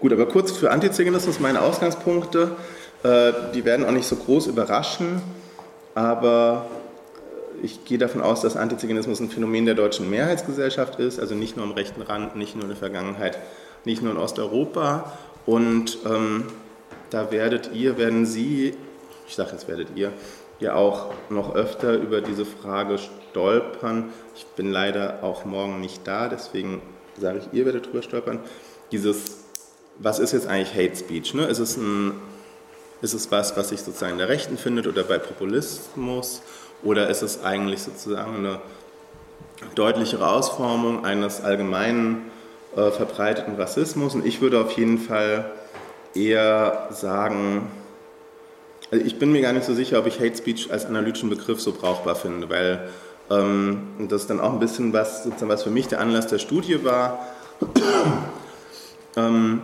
Gut, aber kurz für Antiziganismus meine Ausgangspunkte. Äh, die werden auch nicht so groß überraschen, aber ich gehe davon aus, dass Antiziganismus ein Phänomen der deutschen Mehrheitsgesellschaft ist, also nicht nur am rechten Rand, nicht nur in der Vergangenheit, nicht nur in Osteuropa. Und ähm, da werdet ihr, werden Sie, ich sage jetzt werdet ihr, ja auch noch öfter über diese Frage stolpern. Ich bin leider auch morgen nicht da, deswegen sage ich, ihr werdet drüber stolpern. Dieses, was ist jetzt eigentlich Hate Speech? Ne? Ist, es ein, ist es was, was sich sozusagen in der Rechten findet oder bei Populismus? Oder ist es eigentlich sozusagen eine deutlichere Ausformung eines allgemeinen äh, verbreiteten Rassismus? Und ich würde auf jeden Fall eher sagen, also ich bin mir gar nicht so sicher, ob ich Hate Speech als analytischen Begriff so brauchbar finde, weil ähm, das dann auch ein bisschen was, sozusagen was für mich der Anlass der Studie war. ähm,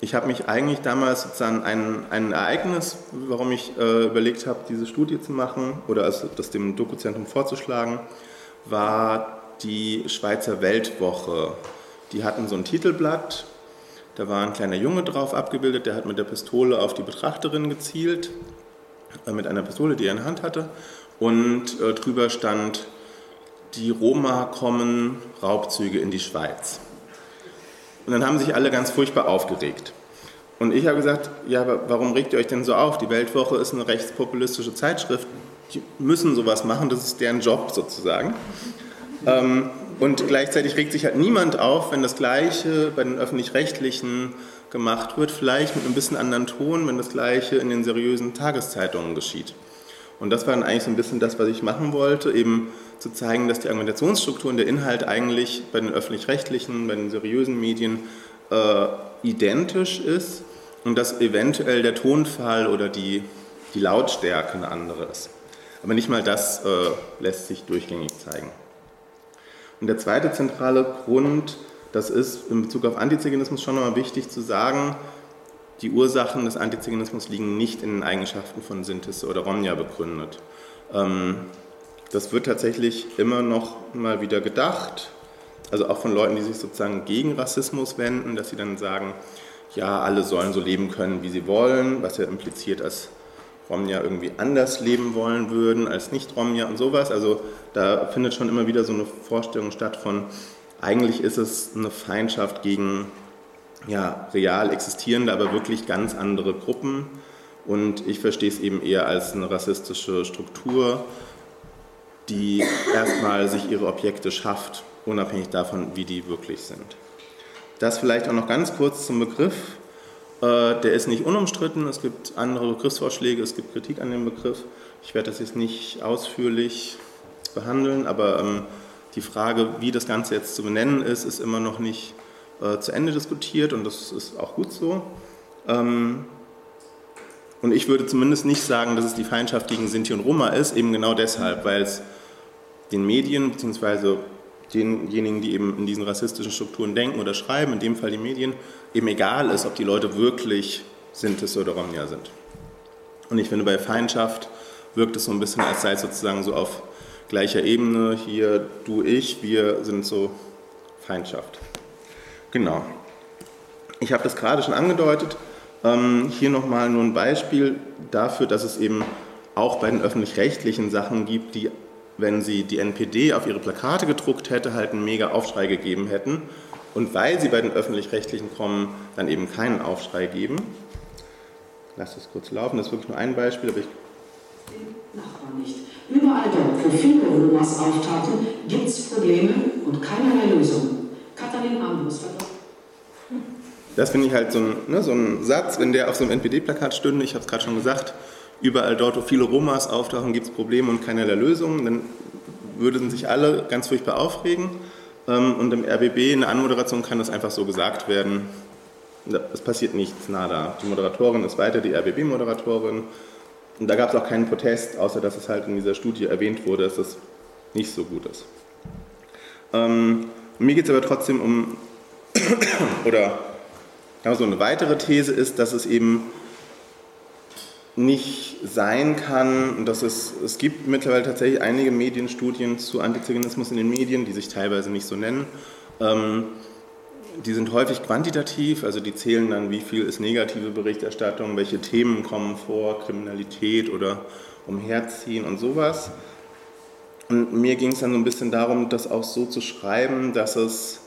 ich habe mich eigentlich damals sozusagen ein, ein Ereignis, warum ich äh, überlegt habe, diese Studie zu machen oder also das dem Dokuzentrum vorzuschlagen, war die Schweizer Weltwoche. Die hatten so ein Titelblatt, da war ein kleiner Junge drauf abgebildet, der hat mit der Pistole auf die Betrachterin gezielt, äh, mit einer Pistole, die er in der Hand hatte. Und äh, drüber stand, die Roma kommen, Raubzüge in die Schweiz. Und dann haben sich alle ganz furchtbar aufgeregt. Und ich habe gesagt, ja, aber warum regt ihr euch denn so auf? Die Weltwoche ist eine rechtspopulistische Zeitschrift. Die müssen sowas machen, das ist deren Job sozusagen. Ähm, und gleichzeitig regt sich halt niemand auf, wenn das Gleiche bei den öffentlich-rechtlichen gemacht wird, vielleicht mit einem bisschen anderen Ton, wenn das Gleiche in den seriösen Tageszeitungen geschieht. Und das war dann eigentlich so ein bisschen das, was ich machen wollte, eben zu zeigen, dass die Argumentationsstruktur und der Inhalt eigentlich bei den öffentlich-rechtlichen, bei den seriösen Medien äh, identisch ist und dass eventuell der Tonfall oder die, die Lautstärke eine andere ist. Aber nicht mal das äh, lässt sich durchgängig zeigen. Und der zweite zentrale Grund, das ist in Bezug auf Antiziganismus schon nochmal wichtig zu sagen, die Ursachen des Antiziganismus liegen nicht in den Eigenschaften von Sintis oder Romja begründet. Ähm, das wird tatsächlich immer noch mal wieder gedacht, also auch von Leuten, die sich sozusagen gegen Rassismus wenden, dass sie dann sagen, ja, alle sollen so leben können, wie sie wollen, was ja impliziert, dass Romja irgendwie anders leben wollen würden als Nicht-Romja und sowas. Also da findet schon immer wieder so eine Vorstellung statt von, eigentlich ist es eine Feindschaft gegen ja, real existierende, aber wirklich ganz andere Gruppen. Und ich verstehe es eben eher als eine rassistische Struktur, die erstmal sich ihre Objekte schafft, unabhängig davon, wie die wirklich sind. Das vielleicht auch noch ganz kurz zum Begriff. Äh, der ist nicht unumstritten, es gibt andere Begriffsvorschläge, es gibt Kritik an dem Begriff. Ich werde das jetzt nicht ausführlich behandeln, aber ähm, die Frage, wie das Ganze jetzt zu benennen ist, ist immer noch nicht äh, zu Ende diskutiert und das ist auch gut so. Ähm, und ich würde zumindest nicht sagen, dass es die Feindschaft gegen Sinti und Roma ist, eben genau deshalb, weil es den Medien bzw. denjenigen, die eben in diesen rassistischen Strukturen denken oder schreiben, in dem Fall die Medien, eben egal ist, ob die Leute wirklich Sintis oder Romja sind. Und ich finde, bei Feindschaft wirkt es so ein bisschen, als sei es sozusagen so auf gleicher Ebene, hier du, ich, wir sind so Feindschaft. Genau. Ich habe das gerade schon angedeutet. Ähm, hier nochmal nur ein Beispiel dafür, dass es eben auch bei den öffentlich-rechtlichen Sachen gibt, die wenn sie die NPD auf ihre Plakate gedruckt hätte, halt einen mega Aufschrei gegeben hätten. Und weil sie bei den Öffentlich-Rechtlichen kommen, dann eben keinen Aufschrei geben. Lass das kurz laufen, das ist wirklich nur ein Beispiel, aber ich. Nachbarn nicht. Überall dort, wo viele Romas auftauchen, gibt es Probleme und keinerlei Katharin Armbus Das finde ich halt so ein, ne, so ein Satz, wenn der auf so einem NPD-Plakat stünde, ich habe es gerade schon gesagt, überall dort, wo viele Romas auftauchen, gibt es Probleme und keinerlei Lösungen. Dann würden sich alle ganz furchtbar aufregen. Ähm, und im RBB in der Anmoderation kann das einfach so gesagt werden. Es passiert nichts, nada. Die Moderatorin ist weiter die RBB-Moderatorin. Und da gab es auch keinen Protest, außer dass es halt in dieser Studie erwähnt wurde, dass das nicht so gut ist. Ähm, mir geht es aber trotzdem um, oder so eine weitere These ist, dass es eben nicht sein kann, dass es, es gibt mittlerweile tatsächlich einige Medienstudien zu Antiziganismus in den Medien, die sich teilweise nicht so nennen, ähm, die sind häufig quantitativ, also die zählen dann, wie viel ist negative Berichterstattung, welche Themen kommen vor, Kriminalität oder Umherziehen und sowas. Und mir ging es dann so ein bisschen darum, das auch so zu schreiben, dass es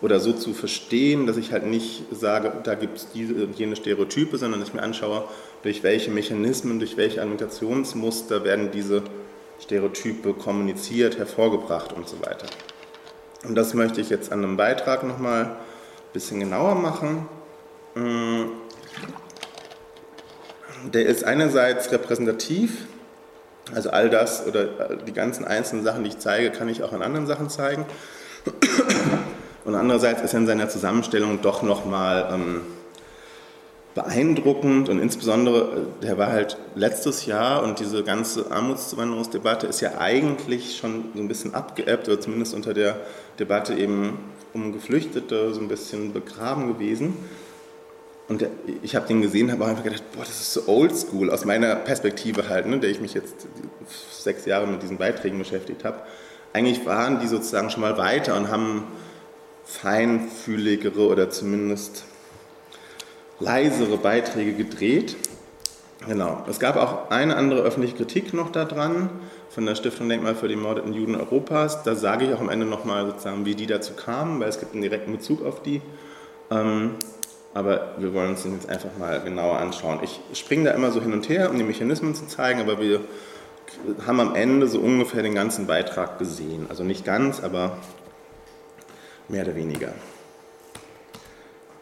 oder so zu verstehen, dass ich halt nicht sage, da gibt es diese und jene Stereotype, sondern ich mir anschaue, durch welche Mechanismen, durch welche Argumentationsmuster werden diese Stereotype kommuniziert, hervorgebracht und so weiter. Und das möchte ich jetzt an einem Beitrag nochmal ein bisschen genauer machen. Mm. Der ist einerseits repräsentativ, also all das oder die ganzen einzelnen Sachen, die ich zeige, kann ich auch in anderen Sachen zeigen. Und andererseits ist er in seiner Zusammenstellung doch nochmal ähm, beeindruckend und insbesondere, äh, der war halt letztes Jahr und diese ganze Armutszuwanderungsdebatte ist ja eigentlich schon so ein bisschen abgeebbt oder zumindest unter der Debatte eben um Geflüchtete so ein bisschen begraben gewesen. Und der, ich habe den gesehen, habe einfach gedacht, boah, das ist so oldschool aus meiner Perspektive halt, ne, der ich mich jetzt sechs Jahre mit diesen Beiträgen beschäftigt habe. Eigentlich waren die sozusagen schon mal weiter und haben feinfühligere oder zumindest leisere Beiträge gedreht. Genau. Es gab auch eine andere öffentliche Kritik noch daran von der Stiftung Denkmal für die mordeten Juden Europas. Da sage ich auch am Ende nochmal sozusagen, wie die dazu kamen, weil es gibt einen direkten Bezug auf die. Ähm, aber wir wollen uns den jetzt einfach mal genauer anschauen. Ich springe da immer so hin und her, um die Mechanismen zu zeigen, aber wir haben am Ende so ungefähr den ganzen Beitrag gesehen. Also nicht ganz, aber mehr oder weniger.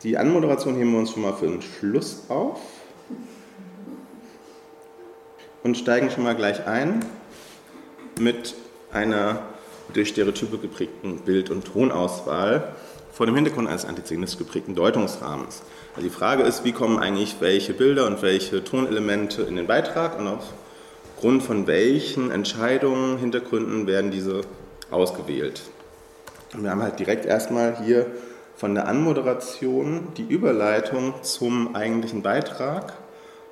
Die Anmoderation heben wir uns schon mal für den Schluss auf und steigen schon mal gleich ein mit einer durch Stereotype geprägten Bild- und Tonauswahl vor dem Hintergrund eines antizionistisch geprägten Deutungsrahmens. Also die Frage ist, wie kommen eigentlich welche Bilder und welche Tonelemente in den Beitrag und aufgrund von welchen Entscheidungen, Hintergründen werden diese ausgewählt. Und wir haben halt direkt erstmal hier von der Anmoderation die Überleitung zum eigentlichen Beitrag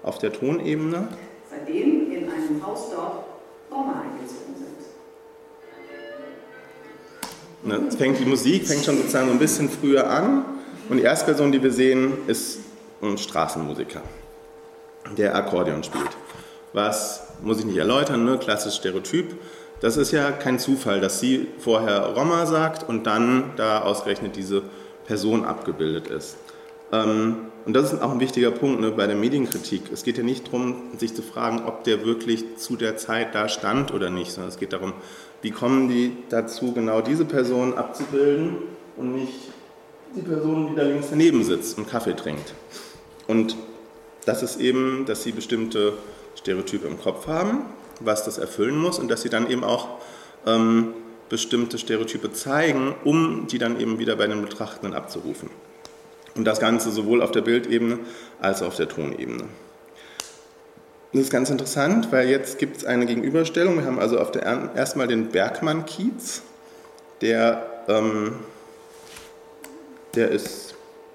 auf der Tonebene. Seitdem in einem Haus dort Roma eingezogen sind. Ne, fängt, die Musik fängt schon sozusagen ein bisschen früher an und die erste Person, die wir sehen, ist ein Straßenmusiker, der Akkordeon spielt. Was muss ich nicht erläutern, ne? klassisches Stereotyp. Das ist ja kein Zufall, dass sie vorher Roma sagt und dann da ausgerechnet diese Person abgebildet ist. Ähm, und das ist auch ein wichtiger Punkt ne, bei der Medienkritik. Es geht ja nicht darum, sich zu fragen, ob der wirklich zu der Zeit da stand oder nicht, sondern es geht darum, wie kommen die dazu, genau diese Person abzubilden und nicht die Person, die da links daneben sitzt und Kaffee trinkt. Und das ist eben, dass sie bestimmte Stereotype im Kopf haben, was das erfüllen muss und dass sie dann eben auch ähm, bestimmte Stereotype zeigen, um die dann eben wieder bei den Betrachtenden abzurufen. Und das Ganze sowohl auf der Bildebene als auch auf der Tonebene. Das ist ganz interessant, weil jetzt gibt es eine Gegenüberstellung. Wir haben also auf der erstmal den Bergmann-Kiez, der, ähm, der ist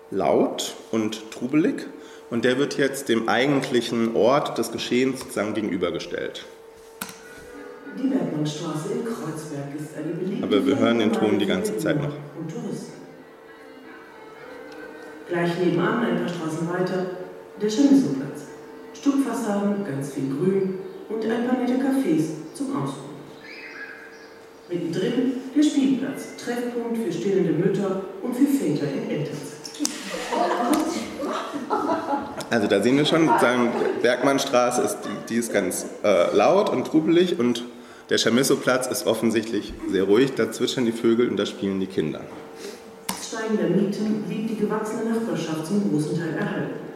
laut und trubelig und der wird jetzt dem eigentlichen Ort des Geschehens sozusagen gegenübergestellt. Die Bergmannstraße in Kreuzberg ist eine beliebte Aber wir hören den Ton die ganze Zeit noch. Und Touristen. Gleich nebenan, ein paar Straßen weiter, der Chamisso-Platz. Stuckfassaden, ganz viel Grün und ein paar nette Cafés zum Ausruhen. Mittendrin der Spielplatz, Treffpunkt für stillende Mütter und für Väter in Elternzeit. Also da sehen wir schon, Bergmannstraße ist, die, die ist ganz äh, laut und trubelig und der Chamisso-Platz ist offensichtlich sehr ruhig, da zwitschern die Vögel und da spielen die Kinder. Steigender Mieten blieb die gewachsene Nachbarschaft zum großen Teil erhalten.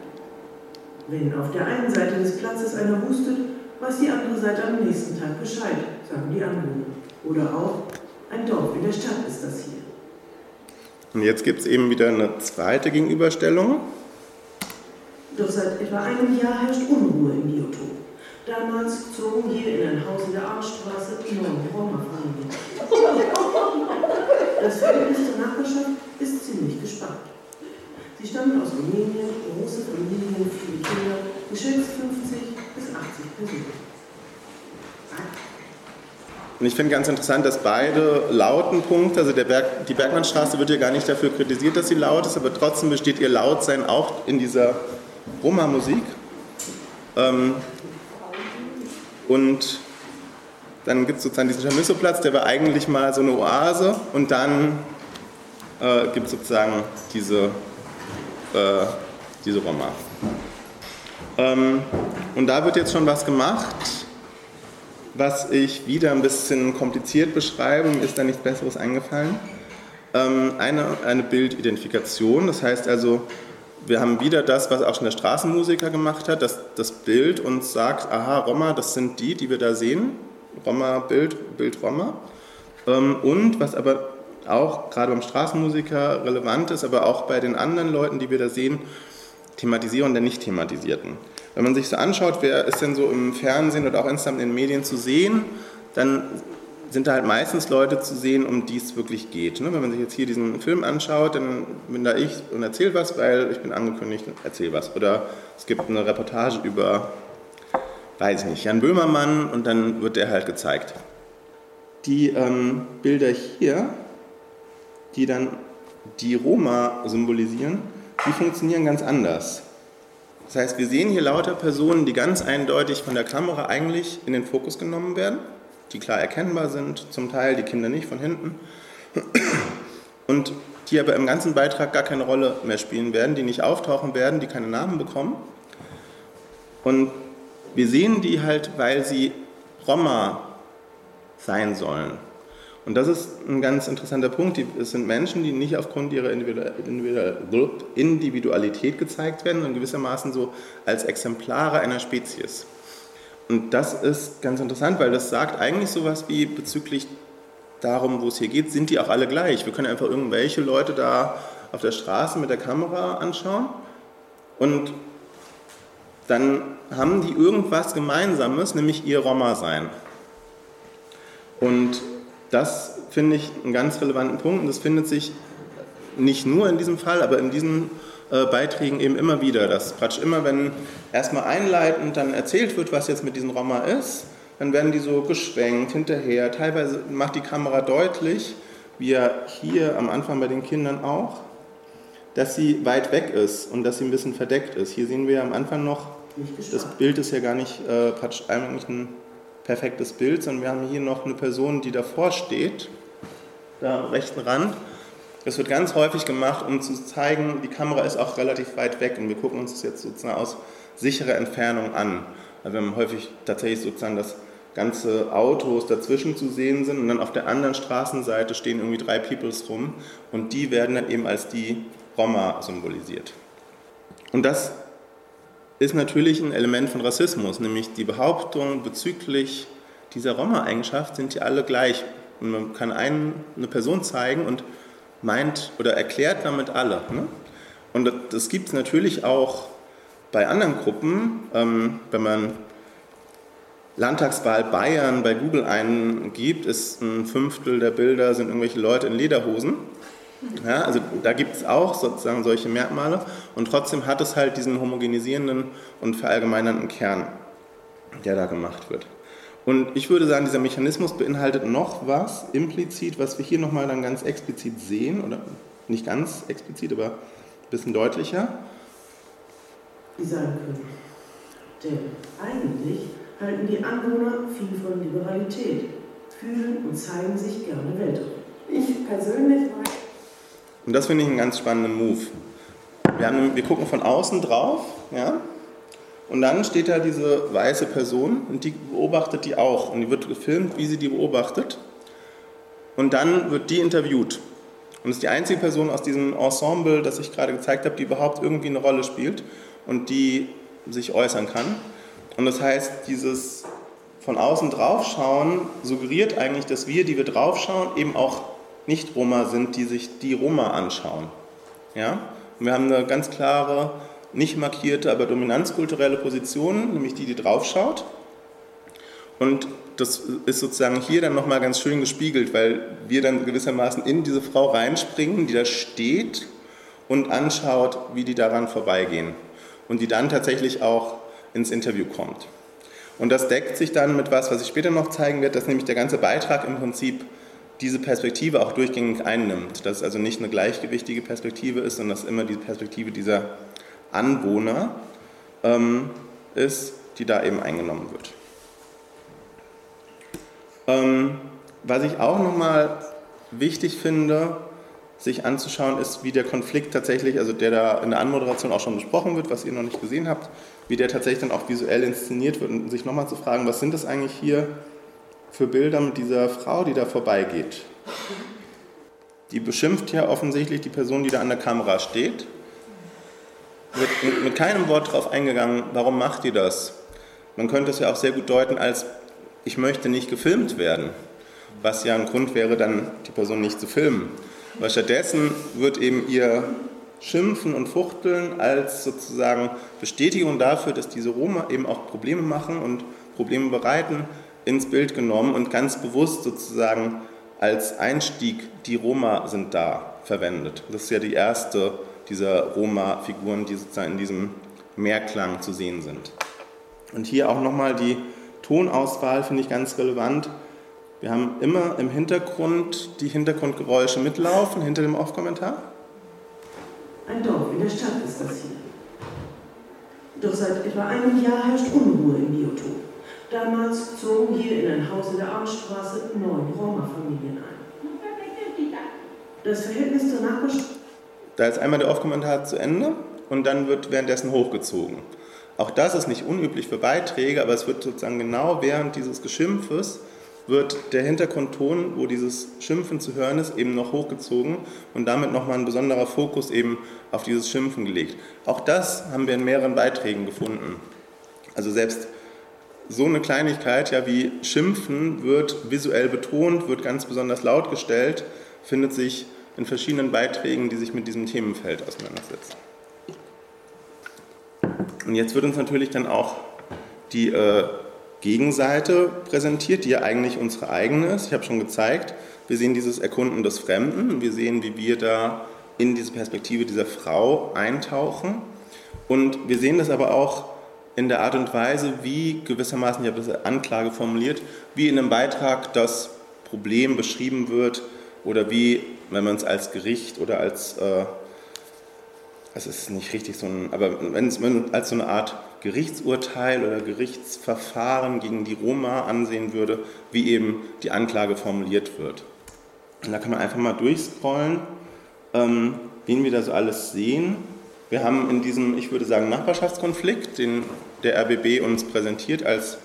Wenn auf der einen Seite des Platzes einer hustet, weiß die andere Seite am nächsten Tag Bescheid, sagen die Anwohner. Oder auch, ein Dorf in der Stadt ist das hier. Und jetzt gibt es eben wieder eine zweite Gegenüberstellung. Doch seit etwa einem Jahr herrscht Unruhe im Biotop. Damals zogen hier in ein Haus in der Arschstraße neun Roma-Familien. Das Verhältnis zur Nachbarschaft ist ziemlich gespannt. Sie stammen aus Rumänien, große Familien, viele Kinder, geschätzt 50 bis 80 Personen. Und ich finde ganz interessant, dass beide lauten Punkte, also Berg, die Bergmannstraße wird ja gar nicht dafür kritisiert, dass sie laut ist, aber trotzdem besteht ihr Lautsein auch in dieser Roma-Musik. Ähm, und dann gibt es sozusagen diesen Chamisso-Platz, der war eigentlich mal so eine Oase und dann äh, gibt es sozusagen diese, äh, diese Roma. Ähm, und da wird jetzt schon was gemacht was ich wieder ein bisschen kompliziert beschreibe, mir ist da nichts Besseres eingefallen. Ähm, eine, eine Bildidentifikation, das heißt also, wir haben wieder das, was auch schon der Straßenmusiker gemacht hat, dass das Bild uns sagt, aha, Roma, das sind die, die wir da sehen. Roma, Bild, Bild Roma. Ähm, und was aber auch gerade beim Straßenmusiker relevant ist, aber auch bei den anderen Leuten, die wir da sehen, thematisieren der nicht thematisierten. Wenn man sich so anschaut, wer ist denn so im Fernsehen oder auch insgesamt in den Medien zu sehen, dann sind da halt meistens Leute zu sehen, um die es wirklich geht. Ne? Wenn man sich jetzt hier diesen Film anschaut, dann bin da ich und erzähle was, weil ich bin angekündigt und erzähle was. Oder es gibt eine Reportage über, weiß ich nicht, Jan Böhmermann und dann wird der halt gezeigt. Die ähm, Bilder hier, die dann die Roma symbolisieren, die funktionieren ganz anders. Das heißt, wir sehen hier lauter Personen, die ganz eindeutig von der Kamera eigentlich in den Fokus genommen werden, die klar erkennbar sind, zum Teil die Kinder nicht von hinten, und die aber im ganzen Beitrag gar keine Rolle mehr spielen werden, die nicht auftauchen werden, die keine Namen bekommen. Und wir sehen die halt, weil sie Roma sein sollen. Und das ist ein ganz interessanter Punkt. Es sind Menschen, die nicht aufgrund ihrer Individualität gezeigt werden, sondern gewissermaßen so als Exemplare einer Spezies. Und das ist ganz interessant, weil das sagt eigentlich sowas wie bezüglich darum, wo es hier geht, sind die auch alle gleich. Wir können einfach irgendwelche Leute da auf der Straße mit der Kamera anschauen und dann haben die irgendwas Gemeinsames, nämlich ihr Roma sein. Und das finde ich einen ganz relevanten Punkt und das findet sich nicht nur in diesem Fall, aber in diesen äh, Beiträgen eben immer wieder, dass praktisch immer, wenn erstmal einleitend dann erzählt wird, was jetzt mit diesem Roma ist, dann werden die so geschwenkt hinterher. Teilweise macht die Kamera deutlich, wie ja hier am Anfang bei den Kindern auch, dass sie weit weg ist und dass sie ein bisschen verdeckt ist. Hier sehen wir am Anfang noch, das Bild ist ja gar nicht äh, praktisch eigentlich ein perfektes Bild, sondern wir haben hier noch eine Person, die davor steht, da am rechten Rand. Das wird ganz häufig gemacht, um zu zeigen, die Kamera ist auch relativ weit weg und wir gucken uns das jetzt sozusagen aus sicherer Entfernung an. Also wir haben häufig tatsächlich sozusagen, dass ganze Autos dazwischen zu sehen sind und dann auf der anderen Straßenseite stehen irgendwie drei Peoples rum und die werden dann eben als die Roma symbolisiert. Und das ist natürlich ein Element von Rassismus, nämlich die Behauptung bezüglich dieser Roma-Eigenschaft sind die alle gleich. Und man kann einen, eine Person zeigen und meint oder erklärt damit alle. Ne? Und das gibt es natürlich auch bei anderen Gruppen, ähm, wenn man Landtagswahl Bayern bei Google eingibt, ist ein Fünftel der Bilder sind irgendwelche Leute in Lederhosen. Ja, also da gibt es auch sozusagen solche Merkmale und trotzdem hat es halt diesen homogenisierenden und verallgemeinernden Kern, der da gemacht wird. Und ich würde sagen, dieser Mechanismus beinhaltet noch was implizit, was wir hier nochmal dann ganz explizit sehen, oder nicht ganz explizit, aber ein bisschen deutlicher. Die sein können. Denn eigentlich halten die Anwohner viel von Liberalität, fühlen und zeigen sich gerne weltoffen. Ich persönlich mag und das finde ich einen ganz spannenden Move. Wir, haben, wir gucken von außen drauf, ja, und dann steht da diese weiße Person und die beobachtet die auch. Und die wird gefilmt, wie sie die beobachtet. Und dann wird die interviewt. Und ist die einzige Person aus diesem Ensemble, das ich gerade gezeigt habe, die überhaupt irgendwie eine Rolle spielt und die sich äußern kann. Und das heißt, dieses von außen draufschauen suggeriert eigentlich, dass wir, die wir draufschauen, eben auch nicht-Roma sind, die sich die Roma anschauen. Ja? Wir haben eine ganz klare, nicht markierte, aber dominanzkulturelle Position, nämlich die, die draufschaut. Und das ist sozusagen hier dann nochmal ganz schön gespiegelt, weil wir dann gewissermaßen in diese Frau reinspringen, die da steht und anschaut, wie die daran vorbeigehen. Und die dann tatsächlich auch ins Interview kommt. Und das deckt sich dann mit was, was ich später noch zeigen werde, dass nämlich der ganze Beitrag im Prinzip diese Perspektive auch durchgängig einnimmt. Dass es also nicht eine gleichgewichtige Perspektive ist, sondern dass immer die Perspektive dieser Anwohner ähm, ist, die da eben eingenommen wird. Ähm, was ich auch nochmal wichtig finde, sich anzuschauen, ist, wie der Konflikt tatsächlich, also der da in der Anmoderation auch schon besprochen wird, was ihr noch nicht gesehen habt, wie der tatsächlich dann auch visuell inszeniert wird und sich nochmal zu fragen, was sind das eigentlich hier für Bilder mit dieser Frau, die da vorbeigeht? Die beschimpft ja offensichtlich die Person, die da an der Kamera steht. Wird mit, mit keinem Wort darauf eingegangen, warum macht die das? Man könnte es ja auch sehr gut deuten als, ich möchte nicht gefilmt werden, was ja ein Grund wäre, dann die Person nicht zu filmen. Aber stattdessen wird eben ihr Schimpfen und Fuchteln als sozusagen Bestätigung dafür, dass diese Roma eben auch Probleme machen und Probleme bereiten, ins Bild genommen und ganz bewusst sozusagen als Einstieg, die Roma sind da, verwendet. Das ist ja die erste dieser Roma-Figuren, die sozusagen in diesem Mehrklang zu sehen sind. Und hier auch nochmal die Tonauswahl, finde ich ganz relevant. Wir haben immer im Hintergrund die Hintergrundgeräusche mitlaufen, hinter dem Off-Kommentar. Ein Dorf in der Stadt ist das hier. Doch seit etwa einem Jahr herrscht Unruhe im Biotop. Damals zogen hier in ein Haus in der Armstraße neun Roma-Familien ein. Das Verhältnis zur Nachbarschaft. Da ist einmal der Off-Kommentar zu Ende und dann wird währenddessen hochgezogen. Auch das ist nicht unüblich für Beiträge, aber es wird sozusagen genau während dieses Geschimpfes wird der Hintergrundton, wo dieses Schimpfen zu hören ist, eben noch hochgezogen und damit nochmal ein besonderer Fokus eben auf dieses Schimpfen gelegt. Auch das haben wir in mehreren Beiträgen gefunden. Also selbst so eine Kleinigkeit, ja wie Schimpfen, wird visuell betont, wird ganz besonders laut gestellt, findet sich in verschiedenen Beiträgen, die sich mit diesem Themenfeld auseinandersetzen. Und jetzt wird uns natürlich dann auch die äh, Gegenseite präsentiert, die ja eigentlich unsere eigene ist. Ich habe schon gezeigt, wir sehen dieses Erkunden des Fremden, wir sehen, wie wir da in diese Perspektive dieser Frau eintauchen. Und wir sehen das aber auch in der Art und Weise, wie gewissermaßen, ich habe das Anklage formuliert, wie in einem Beitrag das Problem beschrieben wird oder wie, wenn man es als Gericht oder als, äh, es ist nicht richtig so ein, aber wenn es als so eine Art Gerichtsurteil oder Gerichtsverfahren gegen die Roma ansehen würde, wie eben die Anklage formuliert wird. Und da kann man einfach mal durchscrollen, ähm, wen wir da so alles sehen. Wir haben in diesem, ich würde sagen, Nachbarschaftskonflikt, den der RBB uns präsentiert als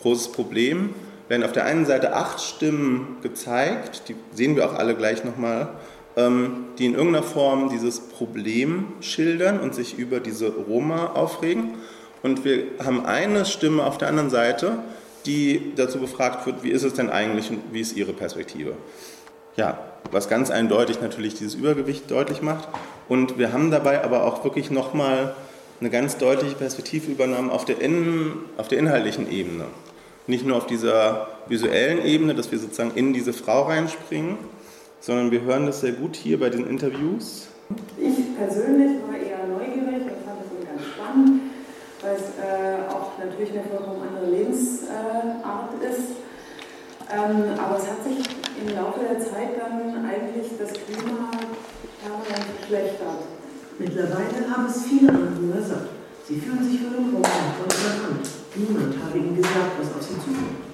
großes Problem, werden auf der einen Seite acht Stimmen gezeigt, die sehen wir auch alle gleich nochmal, ähm, die in irgendeiner Form dieses Problem schildern und sich über diese Roma aufregen. Und wir haben eine Stimme auf der anderen Seite, die dazu befragt wird, wie ist es denn eigentlich und wie ist Ihre Perspektive? Ja, was ganz eindeutig natürlich dieses Übergewicht deutlich macht. Und wir haben dabei aber auch wirklich nochmal eine ganz deutliche Perspektive übernommen auf der, in, auf der inhaltlichen Ebene. Nicht nur auf dieser visuellen Ebene, dass wir sozusagen in diese Frau reinspringen, sondern wir hören das sehr gut hier bei den Interviews. Ich persönlich war eher neugierig und fand es ganz spannend weil es äh, auch natürlich eine vollkommen andere Lebensart ist. Ähm, aber es hat sich im Laufe der Zeit dann eigentlich das Klima permanent verschlechtert. Mittlerweile haben es viele Anwohner satt. Sie fühlen sich für den Raum von überrannt. Niemand habe ihnen gesagt, was auf sie zukommt.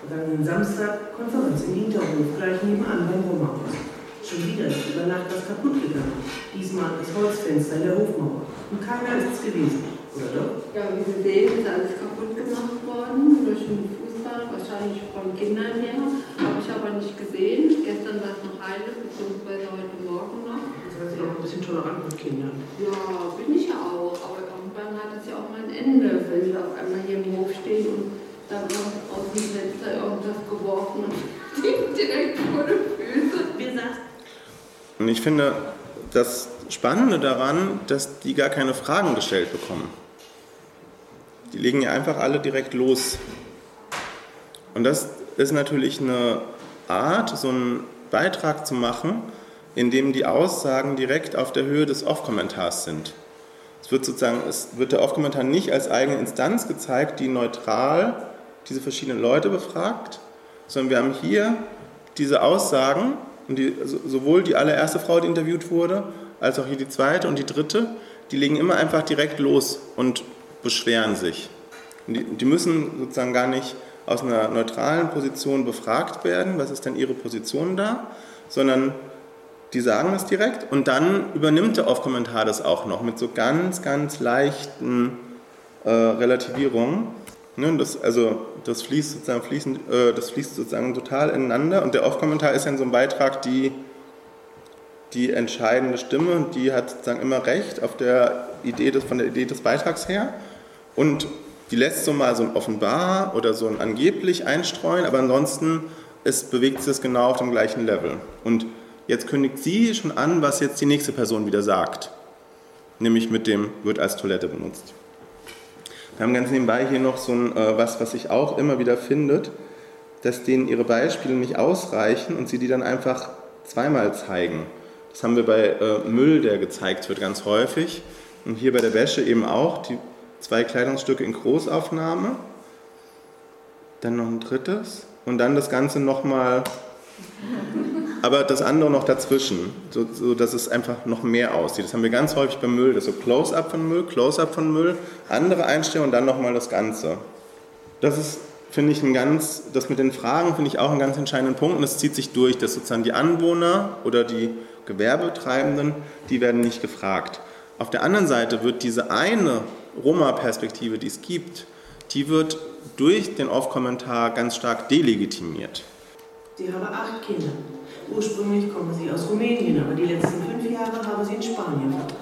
Vergangenen Samstag Konferenz im Hinterhof, gleich nebenan beim Romahaus. Schon wieder ist über Nacht was kaputt gegangen. Diesmal das Holzfenster in der Hofmauer. Und keiner ist es gewesen. Oder doch? Ja, wie Sie sehen, ist alles kaputt gemacht worden durch den Fußball, wahrscheinlich von Kindern her. Habe ich aber nicht gesehen. Gestern war es noch heile, beziehungsweise heute Morgen noch. Das heißt, Sie auch ein bisschen tolerant mit Kindern. Ja, bin ich ja auch. Aber irgendwann hat es ja auch mal ein Ende, wenn Sie auf einmal hier im Hof stehen und dann kommt aus dem Fenster irgendwas geworfen und direkt vor die Füße. Wie gesagt. Und ich finde, das Spannende daran, dass die gar keine Fragen gestellt bekommen. Die legen ja einfach alle direkt los. Und das ist natürlich eine Art, so einen Beitrag zu machen, in dem die Aussagen direkt auf der Höhe des Off-Kommentars sind. Es wird sozusagen, es wird der Off-Kommentar nicht als eigene Instanz gezeigt, die neutral diese verschiedenen Leute befragt, sondern wir haben hier diese Aussagen, und die, sowohl die allererste Frau, die interviewt wurde, als auch hier die zweite und die dritte, die legen immer einfach direkt los und beschweren sich. Die, die, müssen sozusagen gar nicht aus einer neutralen Position befragt werden, was ist denn ihre Position da, sondern die sagen es direkt und dann übernimmt der Off-Kommentar das auch noch mit so ganz, ganz leichten äh, Relativierungen. Ne, das, also das fließt sozusagen, fließend, äh, das fließt sozusagen total ineinander und der Off-Kommentar ist ja in so einem Beitrag die, die entscheidende Stimme und die hat sozusagen immer recht auf der Idee des, von der Idee des Beitrags her. Und die lässt so mal so ein offenbar oder so ein angeblich einstreuen, aber ansonsten ist, bewegt sich das genau auf dem gleichen Level. Und jetzt kündigt sie schon an, was jetzt die nächste Person wieder sagt. Nämlich mit dem wird als Toilette benutzt. Wir haben ganz nebenbei hier noch so ein, äh, was, was sich auch immer wieder findet, dass denen ihre Beispiele nicht ausreichen und sie die dann einfach zweimal zeigen. Das haben wir bei äh, Müll, der gezeigt wird, ganz häufig. Und hier bei der Wäsche eben auch. Die zwei Kleidungsstücke in Großaufnahme, dann noch ein drittes und dann das Ganze nochmal, aber das andere noch dazwischen, so, so, dass es einfach noch mehr aussieht. Das haben wir ganz häufig beim Müll, das so Close-up von Müll, Close-up von Müll, andere Einstellungen und dann nochmal das Ganze. Das ist, finde ich, ein ganz, das mit den Fragen finde ich auch einen ganz entscheidenden Punkt und das zieht sich durch, dass sozusagen die Anwohner oder die Gewerbetreibenden, die werden nicht gefragt. Auf der anderen Seite wird diese eine Roma-Perspektive, die es gibt, die wird durch den Off-Kommentar ganz stark delegitimiert. Sie habe acht Kinder. Ursprünglich kommen sie aus Rumänien, aber die letzten fünf Jahre habe sie in Spanien verbracht.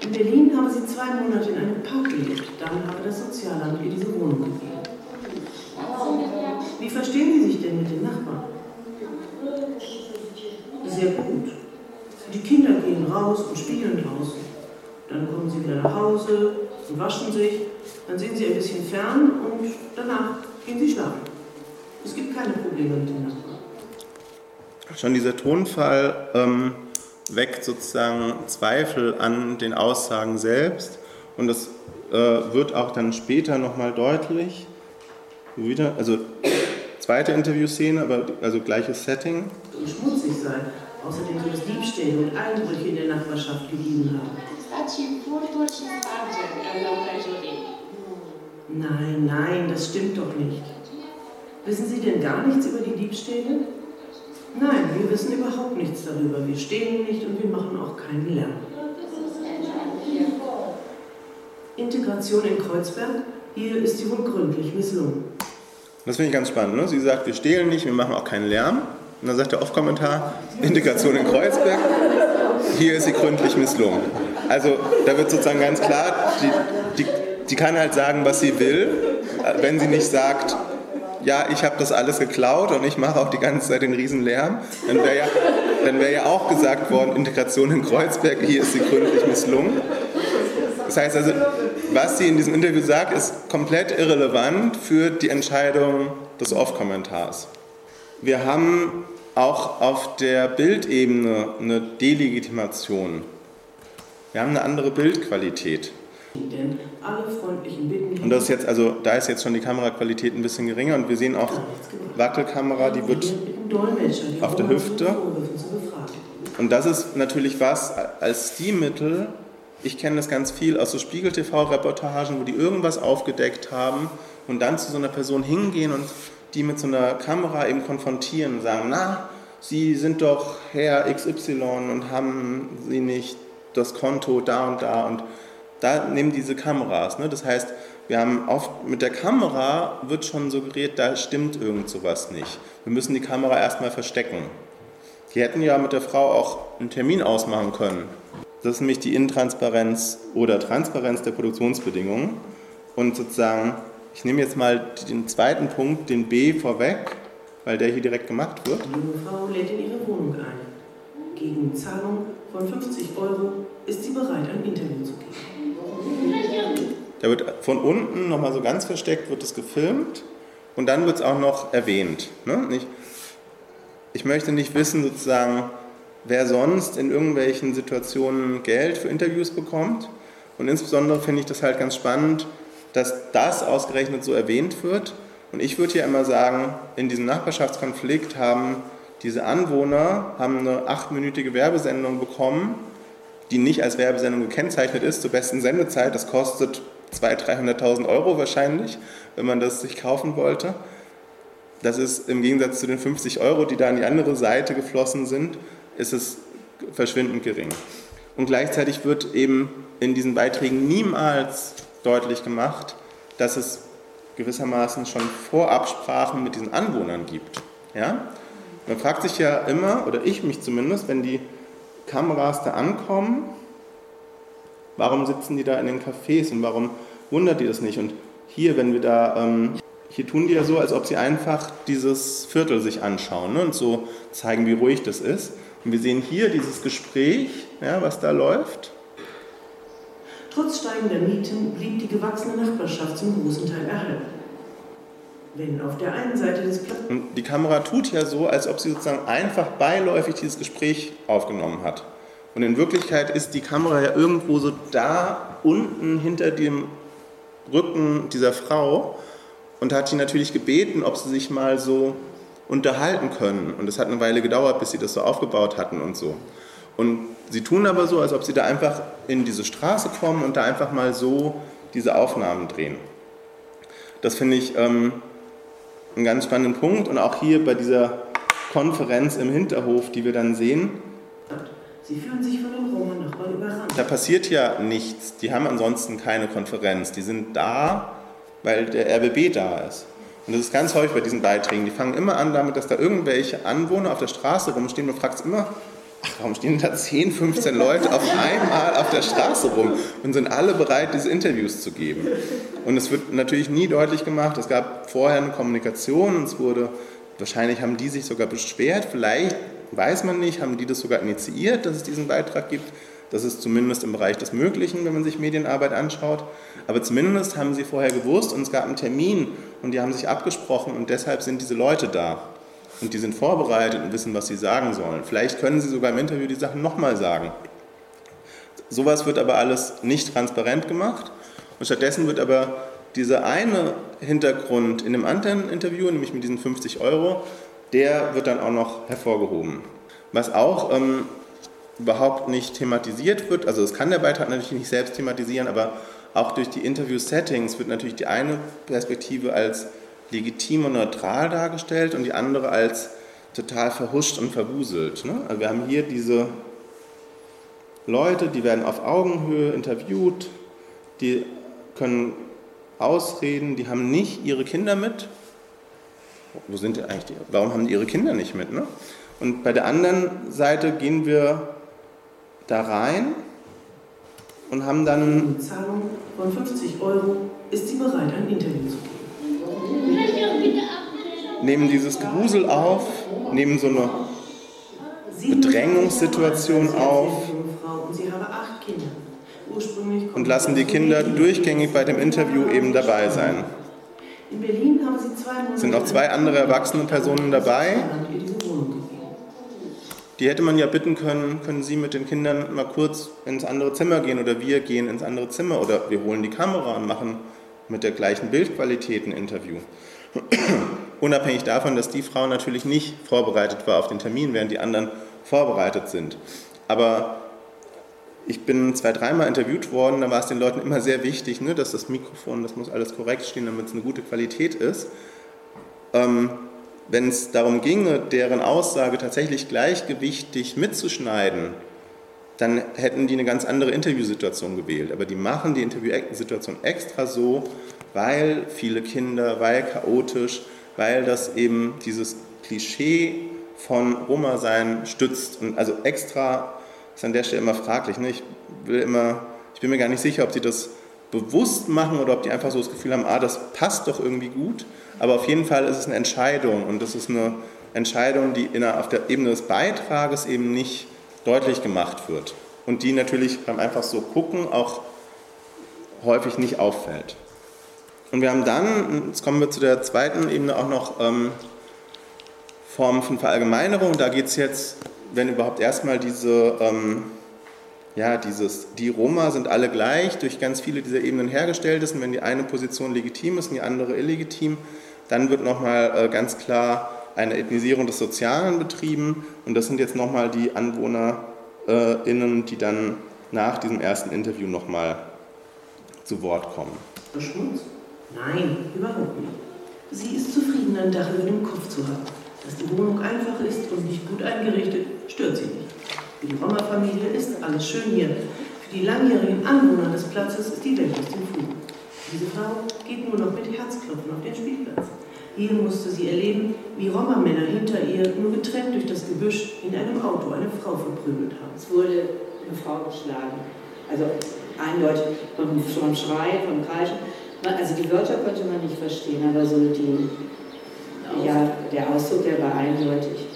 In Berlin habe sie zwei Monate in einem Park gelebt. Dann habe das Sozialamt ihr diese Wohnung gegeben. Wie verstehen Sie sich denn mit den Nachbarn? Sehr gut. Die Kinder gehen raus und spielen draußen. Dann kommen sie wieder nach Hause, und waschen sich, dann sind sie ein bisschen fern und danach gehen sie schlafen. Es gibt keine Probleme mit den Nachbarn. Schon dieser Tonfall ähm, weckt sozusagen Zweifel an den Aussagen selbst und das äh, wird auch dann später nochmal deutlich. Wieder, also zweite Interviewszene, aber also gleiches Setting. Und schmutzig sein. Außerdem soll es Diebstähle und Einbrüche in der Nachbarschaft gegeben haben. Nein, nein, das stimmt doch nicht. Wissen Sie denn gar nichts über die Diebstähle? Nein, wir wissen überhaupt nichts darüber. Wir stehen nicht und wir machen auch keinen Lärm. Integration in Kreuzberg, hier ist sie wohl gründlich misslungen. Das finde ich ganz spannend. Ne? Sie sagt, wir stehlen nicht, wir machen auch keinen Lärm. Und dann sagt der Off-Kommentar, Integration in Kreuzberg, hier ist sie gründlich misslungen. Also da wird sozusagen ganz klar, die, die, die kann halt sagen, was sie will, wenn sie nicht sagt, ja, ich habe das alles geklaut und ich mache auch die ganze Zeit den Riesenlärm, dann wäre ja, wär ja auch gesagt worden, Integration in Kreuzberg, hier ist sie gründlich misslungen. Das heißt also, was sie in diesem Interview sagt, ist komplett irrelevant für die Entscheidung des Off-Kommentars. Wir haben auch auf der Bildebene eine Delegitimation. Wir haben eine andere Bildqualität. Und das ist jetzt, also da ist jetzt schon die Kameraqualität ein bisschen geringer und wir sehen auch Wackelkamera, die wird auf der Hüfte. Und das ist natürlich was als Stilmittel. Ich kenne das ganz viel aus so Spiegel-TV-Reportagen, wo die irgendwas aufgedeckt haben und dann zu so einer Person hingehen und die mit so einer Kamera eben konfrontieren und sagen, na, Sie sind doch Herr XY und haben Sie nicht das Konto da und da und da nehmen diese Kameras. Ne? Das heißt, wir haben oft mit der Kamera wird schon suggeriert, da stimmt irgend sowas nicht. Wir müssen die Kamera erstmal verstecken. Die hätten ja mit der Frau auch einen Termin ausmachen können. Das ist nämlich die Intransparenz oder Transparenz der Produktionsbedingungen. Und sozusagen, ich nehme jetzt mal den zweiten Punkt, den B vorweg, weil der hier direkt gemacht wird. Die junge Frau lädt in ihre Wohnung. Gegen Zahlung von 50 Euro ist sie bereit, ein Interview zu geben. Da wird von unten nochmal so ganz versteckt, wird es gefilmt und dann wird es auch noch erwähnt. Ne? Ich, ich möchte nicht wissen, sozusagen, wer sonst in irgendwelchen Situationen Geld für Interviews bekommt. Und insbesondere finde ich das halt ganz spannend, dass das ausgerechnet so erwähnt wird. Und ich würde ja immer sagen, in diesem Nachbarschaftskonflikt haben diese Anwohner haben eine achtminütige Werbesendung bekommen, die nicht als Werbesendung gekennzeichnet ist, zur besten Sendezeit. Das kostet 200.000, 300.000 Euro wahrscheinlich, wenn man das sich kaufen wollte. Das ist im Gegensatz zu den 50 Euro, die da an die andere Seite geflossen sind, ist es verschwindend gering. Und gleichzeitig wird eben in diesen Beiträgen niemals deutlich gemacht, dass es gewissermaßen schon Vorabsprachen mit diesen Anwohnern gibt. Ja? Man fragt sich ja immer, oder ich mich zumindest, wenn die Kameras da ankommen, warum sitzen die da in den Cafés und warum wundert die das nicht? Und hier, wenn wir da, ähm, hier tun die ja so, als ob sie einfach dieses Viertel sich anschauen ne, und so zeigen, wie ruhig das ist. Und wir sehen hier dieses Gespräch, ja, was da läuft. Trotz steigender Mieten blieb die gewachsene Nachbarschaft zum großen Teil erhalten. Wenn auf der einen Seite des Platzes. Die Kamera tut ja so, als ob sie sozusagen einfach beiläufig dieses Gespräch aufgenommen hat. Und in Wirklichkeit ist die Kamera ja irgendwo so da unten hinter dem Rücken dieser Frau und hat sie natürlich gebeten, ob sie sich mal so unterhalten können. Und es hat eine Weile gedauert, bis sie das so aufgebaut hatten und so. Und sie tun aber so, als ob sie da einfach in diese Straße kommen und da einfach mal so diese Aufnahmen drehen. Das finde ich ähm, einen ganz spannenden Punkt. Und auch hier bei dieser Konferenz im Hinterhof, die wir dann sehen, Sie fühlen sich von dem Roma-Nachbarn überrannt. da passiert ja nichts. Die haben ansonsten keine Konferenz. Die sind da, weil der RBB da ist. Und das ist ganz häufig bei diesen Beiträgen. Die fangen immer an damit, dass da irgendwelche Anwohner auf der Straße rumstehen. Man fragt immer, ach, warum stehen da 10, 15 Leute auf einmal auf der Straße rum und sind alle bereit, diese Interviews zu geben? Und es wird natürlich nie deutlich gemacht, es gab vorher eine Kommunikation und es wurde, wahrscheinlich haben die sich sogar beschwert, vielleicht, weiß man nicht, haben die das sogar initiiert, dass es diesen Beitrag gibt. Das ist zumindest im Bereich des Möglichen, wenn man sich Medienarbeit anschaut. Aber zumindest haben sie vorher gewusst und es gab einen Termin und die haben sich abgesprochen und deshalb sind diese Leute da. Und die sind vorbereitet und wissen, was sie sagen sollen. Vielleicht können sie sogar im Interview die Sachen nochmal sagen. Sowas wird aber alles nicht transparent gemacht und stattdessen wird aber dieser eine Hintergrund in dem anderen Interview, nämlich mit diesen 50 Euro, der wird dann auch noch hervorgehoben. Was auch ähm, überhaupt nicht thematisiert wird, also das kann der Beitrag natürlich nicht selbst thematisieren, aber auch durch die Interview-Settings wird natürlich die eine Perspektive als legitim und neutral dargestellt und die andere als total verhuscht und verwuselt. Ne? Also wir haben hier diese Leute, die werden auf Augenhöhe interviewt, die können ausreden, die haben nicht ihre Kinder mit. Wo sind die eigentlich? Die? Warum haben die ihre Kinder nicht mit? Ne? Und bei der anderen Seite gehen wir da rein und haben dann. Mit Zahlung von 50 Euro ist sie bereit, ein Interview zu geben. Nehmen dieses Gewusel auf, nehmen so eine Bedrängungssituation auf Und lassen die Kinder durchgängig bei dem Interview eben dabei sein. Sind noch zwei andere erwachsene Personen dabei. Die hätte man ja bitten können, können Sie mit den Kindern mal kurz ins andere Zimmer gehen oder wir gehen ins andere Zimmer oder wir holen die Kamera und machen mit der gleichen Bildqualität ein Interview. Unabhängig davon, dass die Frau natürlich nicht vorbereitet war auf den Termin, während die anderen vorbereitet sind. Aber ich bin zwei, dreimal interviewt worden, da war es den Leuten immer sehr wichtig, ne, dass das Mikrofon, das muss alles korrekt stehen, damit es eine gute Qualität ist. Ähm, wenn es darum ginge, deren Aussage tatsächlich gleichgewichtig mitzuschneiden, dann hätten die eine ganz andere Interviewsituation gewählt. Aber die machen die Interviewsituation extra so, weil viele Kinder, weil chaotisch, weil das eben dieses Klischee von Roma-Sein stützt. Und also extra ist an der Stelle immer fraglich. Ne? Ich, will immer, ich bin mir gar nicht sicher, ob sie das bewusst machen oder ob die einfach so das Gefühl haben, ah, das passt doch irgendwie gut. Aber auf jeden Fall ist es eine Entscheidung und das ist eine Entscheidung, die der, auf der Ebene des Beitrages eben nicht deutlich gemacht wird und die natürlich beim einfach so gucken auch häufig nicht auffällt. Und wir haben dann, jetzt kommen wir zu der zweiten Ebene auch noch ähm, Formen von Verallgemeinerung. Da geht es jetzt, wenn überhaupt erstmal diese, ähm, ja, dieses, die Roma sind alle gleich, durch ganz viele dieser Ebenen hergestellt ist und wenn die eine Position legitim ist und die andere illegitim, dann wird nochmal äh, ganz klar eine Ethnisierung des Sozialen betrieben und das sind jetzt nochmal die AnwohnerInnen, die dann nach diesem ersten Interview nochmal zu Wort kommen. Schmutz? Nein, überhaupt nicht. Sie ist zufrieden, ein Dach über dem Kopf zu haben. Dass die Wohnung einfach ist und nicht gut eingerichtet, stört sie nicht. Für die Roma-Familie ist alles schön hier. Für die langjährigen Anwohner des Platzes ist die Welt aus dem Fugen. Diese Frau geht nur noch mit Herzklopfen auf den Spielplatz. Hier musste sie erleben, wie Roma-Männer hinter ihr, nur getrennt durch das Gebüsch, in einem Auto eine Frau verprügelt haben. Es wurde eine Frau geschlagen. Also eindeutig vom, vom Schrei, vom Kreischen. Also die Wörter konnte man nicht verstehen, aber so die, ja, der Ausdruck, der war eindeutig.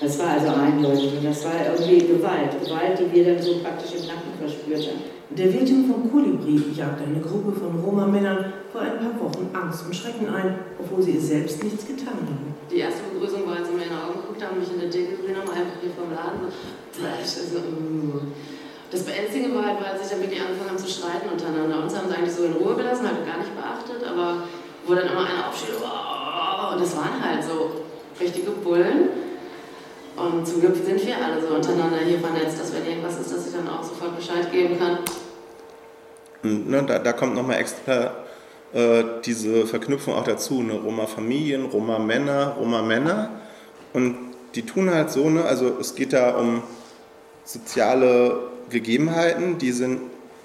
Das war also eindeutig und das war irgendwie Gewalt. Gewalt, die wir dann so praktisch im Nacken verspürt haben. Der Wirtin von Kolibri jagte eine Gruppe von Roma-Männern vor ein paar Wochen Angst und Schrecken ein, obwohl sie es selbst nichts getan haben. Die erste Begrüßung war, als sie mir in die Augen geguckt haben, mich in der Decke gesehen haben, einfach hier vom Laden. Das Beängstigende war halt, weil sich dann wirklich angefangen haben zu streiten untereinander. Uns haben sie eigentlich so in Ruhe gelassen, halt gar nicht beachtet, aber wo dann immer einer aufsteht, oh, und das waren halt so richtige Bullen. Und zum Glück sind wir alle so untereinander hier vernetzt, dass wenn irgendwas ist, dass ich dann auch sofort Bescheid geben kann. Ne, da, da kommt nochmal extra äh, diese Verknüpfung auch dazu, ne? Roma-Familien, Roma-Männer, Roma-Männer. Und die tun halt so, ne? also es geht da um soziale Gegebenheiten, die sind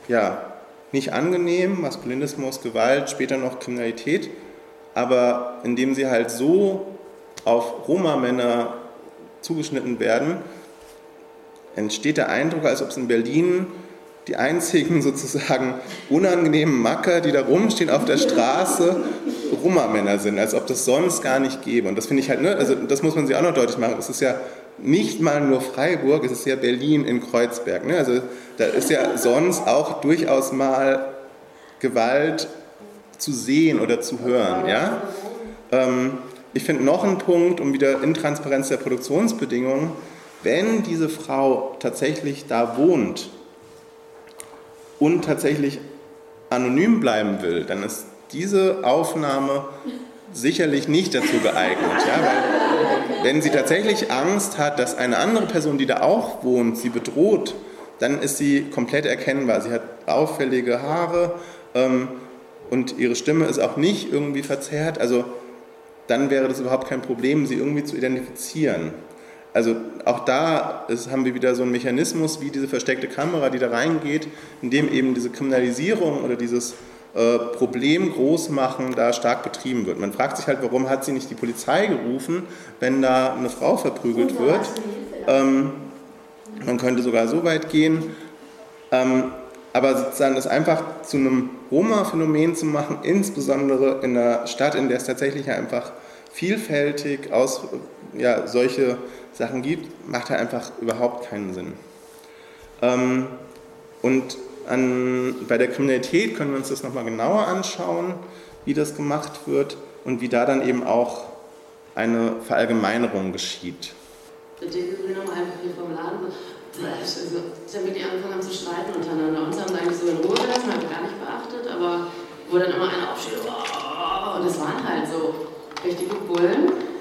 ja nicht angenehm, Maskulinismus, Gewalt, später noch Kriminalität, aber indem sie halt so auf Roma-Männer zugeschnitten werden, entsteht der Eindruck, als ob es in Berlin die einzigen sozusagen unangenehmen Macker, die da rumstehen auf der Straße, Roma-Männer sind, als ob das sonst gar nicht gäbe. Und das finde ich halt, ne, also das muss man sich auch noch deutlich machen. Es ist ja nicht mal nur Freiburg, es ist ja Berlin in Kreuzberg. Ne? Also da ist ja sonst auch durchaus mal Gewalt zu sehen oder zu hören. Ja? Ähm, ich finde noch einen Punkt, um wieder Intransparenz der Produktionsbedingungen, wenn diese Frau tatsächlich da wohnt und tatsächlich anonym bleiben will, dann ist diese Aufnahme sicherlich nicht dazu geeignet. Ja? Weil wenn sie tatsächlich Angst hat, dass eine andere Person, die da auch wohnt, sie bedroht, dann ist sie komplett erkennbar. Sie hat auffällige Haare ähm, und ihre Stimme ist auch nicht irgendwie verzerrt. Also dann wäre das überhaupt kein Problem, sie irgendwie zu identifizieren. Also auch da ist, haben wir wieder so einen Mechanismus wie diese versteckte Kamera, die da reingeht, in dem eben diese Kriminalisierung oder dieses äh, Problem großmachen da stark betrieben wird. Man fragt sich halt, warum hat sie nicht die Polizei gerufen, wenn da eine Frau verprügelt wird. Ähm, man könnte sogar so weit gehen. Ähm, aber sozusagen das einfach zu einem Roma-Phänomen zu machen, insbesondere in einer Stadt, in der es tatsächlich einfach vielfältig aus, ja, solche Sachen gibt, macht halt einfach überhaupt keinen Sinn. Ähm, und an, bei der Kriminalität können wir uns das nochmal genauer anschauen, wie das gemacht wird und wie da dann eben auch eine Verallgemeinerung geschieht. Der Deckel genommen einfach hier vom Laden also, dann wirklich angefangen haben zu streiten untereinander. Uns haben sie eigentlich so in Ruhe gelassen, haben wir gar nicht beachtet, aber wo dann immer einer aufsteht, oh, und das waren halt so richtige Bullen.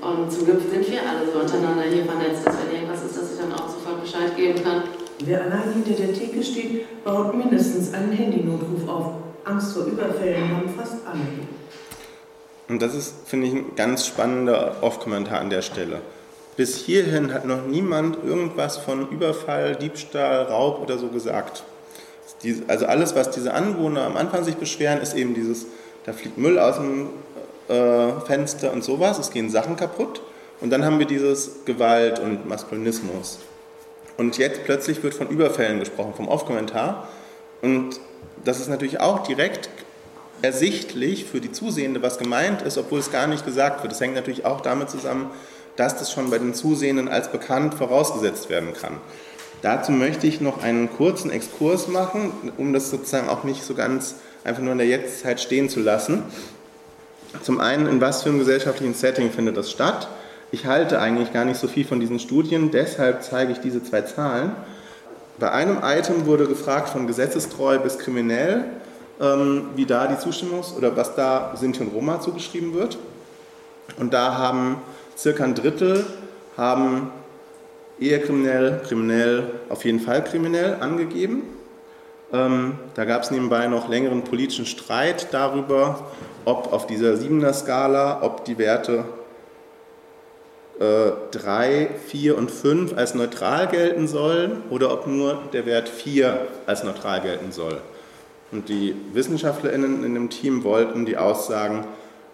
Und zum Glück sind wir alle so untereinander hier vernetzt, dass wenn irgendwas ist, dass ich dann auch sofort Bescheid geben kann. Wer allein hinter der Theke steht, baut mindestens einen Handynotruf auf. Angst vor Überfällen haben fast alle. Und das ist, finde ich, ein ganz spannender Off-Kommentar an der Stelle. Bis hierhin hat noch niemand irgendwas von Überfall, Diebstahl, Raub oder so gesagt. Also alles, was diese Anwohner am Anfang sich beschweren, ist eben dieses, da fliegt Müll aus dem Fenster und sowas, es gehen Sachen kaputt. Und dann haben wir dieses Gewalt und Maskulinismus. Und jetzt plötzlich wird von Überfällen gesprochen, vom Off-Kommentar. Und das ist natürlich auch direkt ersichtlich für die Zusehende, was gemeint ist, obwohl es gar nicht gesagt wird. Das hängt natürlich auch damit zusammen, dass das schon bei den Zusehenden als bekannt vorausgesetzt werden kann. Dazu möchte ich noch einen kurzen Exkurs machen, um das sozusagen auch nicht so ganz einfach nur in der Jetztzeit stehen zu lassen. Zum einen, in was für einem gesellschaftlichen Setting findet das statt? Ich halte eigentlich gar nicht so viel von diesen Studien, deshalb zeige ich diese zwei Zahlen. bei einem Item wurde gefragt von gesetzestreu bis kriminell, ähm, wie da die Zustimmungs- oder was da Sinti und Roma zugeschrieben wird. Und da haben circa ein Drittel haben eher kriminell, kriminell, auf jeden Fall kriminell angegeben. Ähm, da gab es nebenbei noch längeren politischen Streit darüber, ob auf dieser Siebener Skala, ob die Werte 3, äh, 4 und 5 als neutral gelten sollen oder ob nur der Wert 4 als neutral gelten soll. Und die WissenschaftlerInnen in dem Team wollten die Aussagen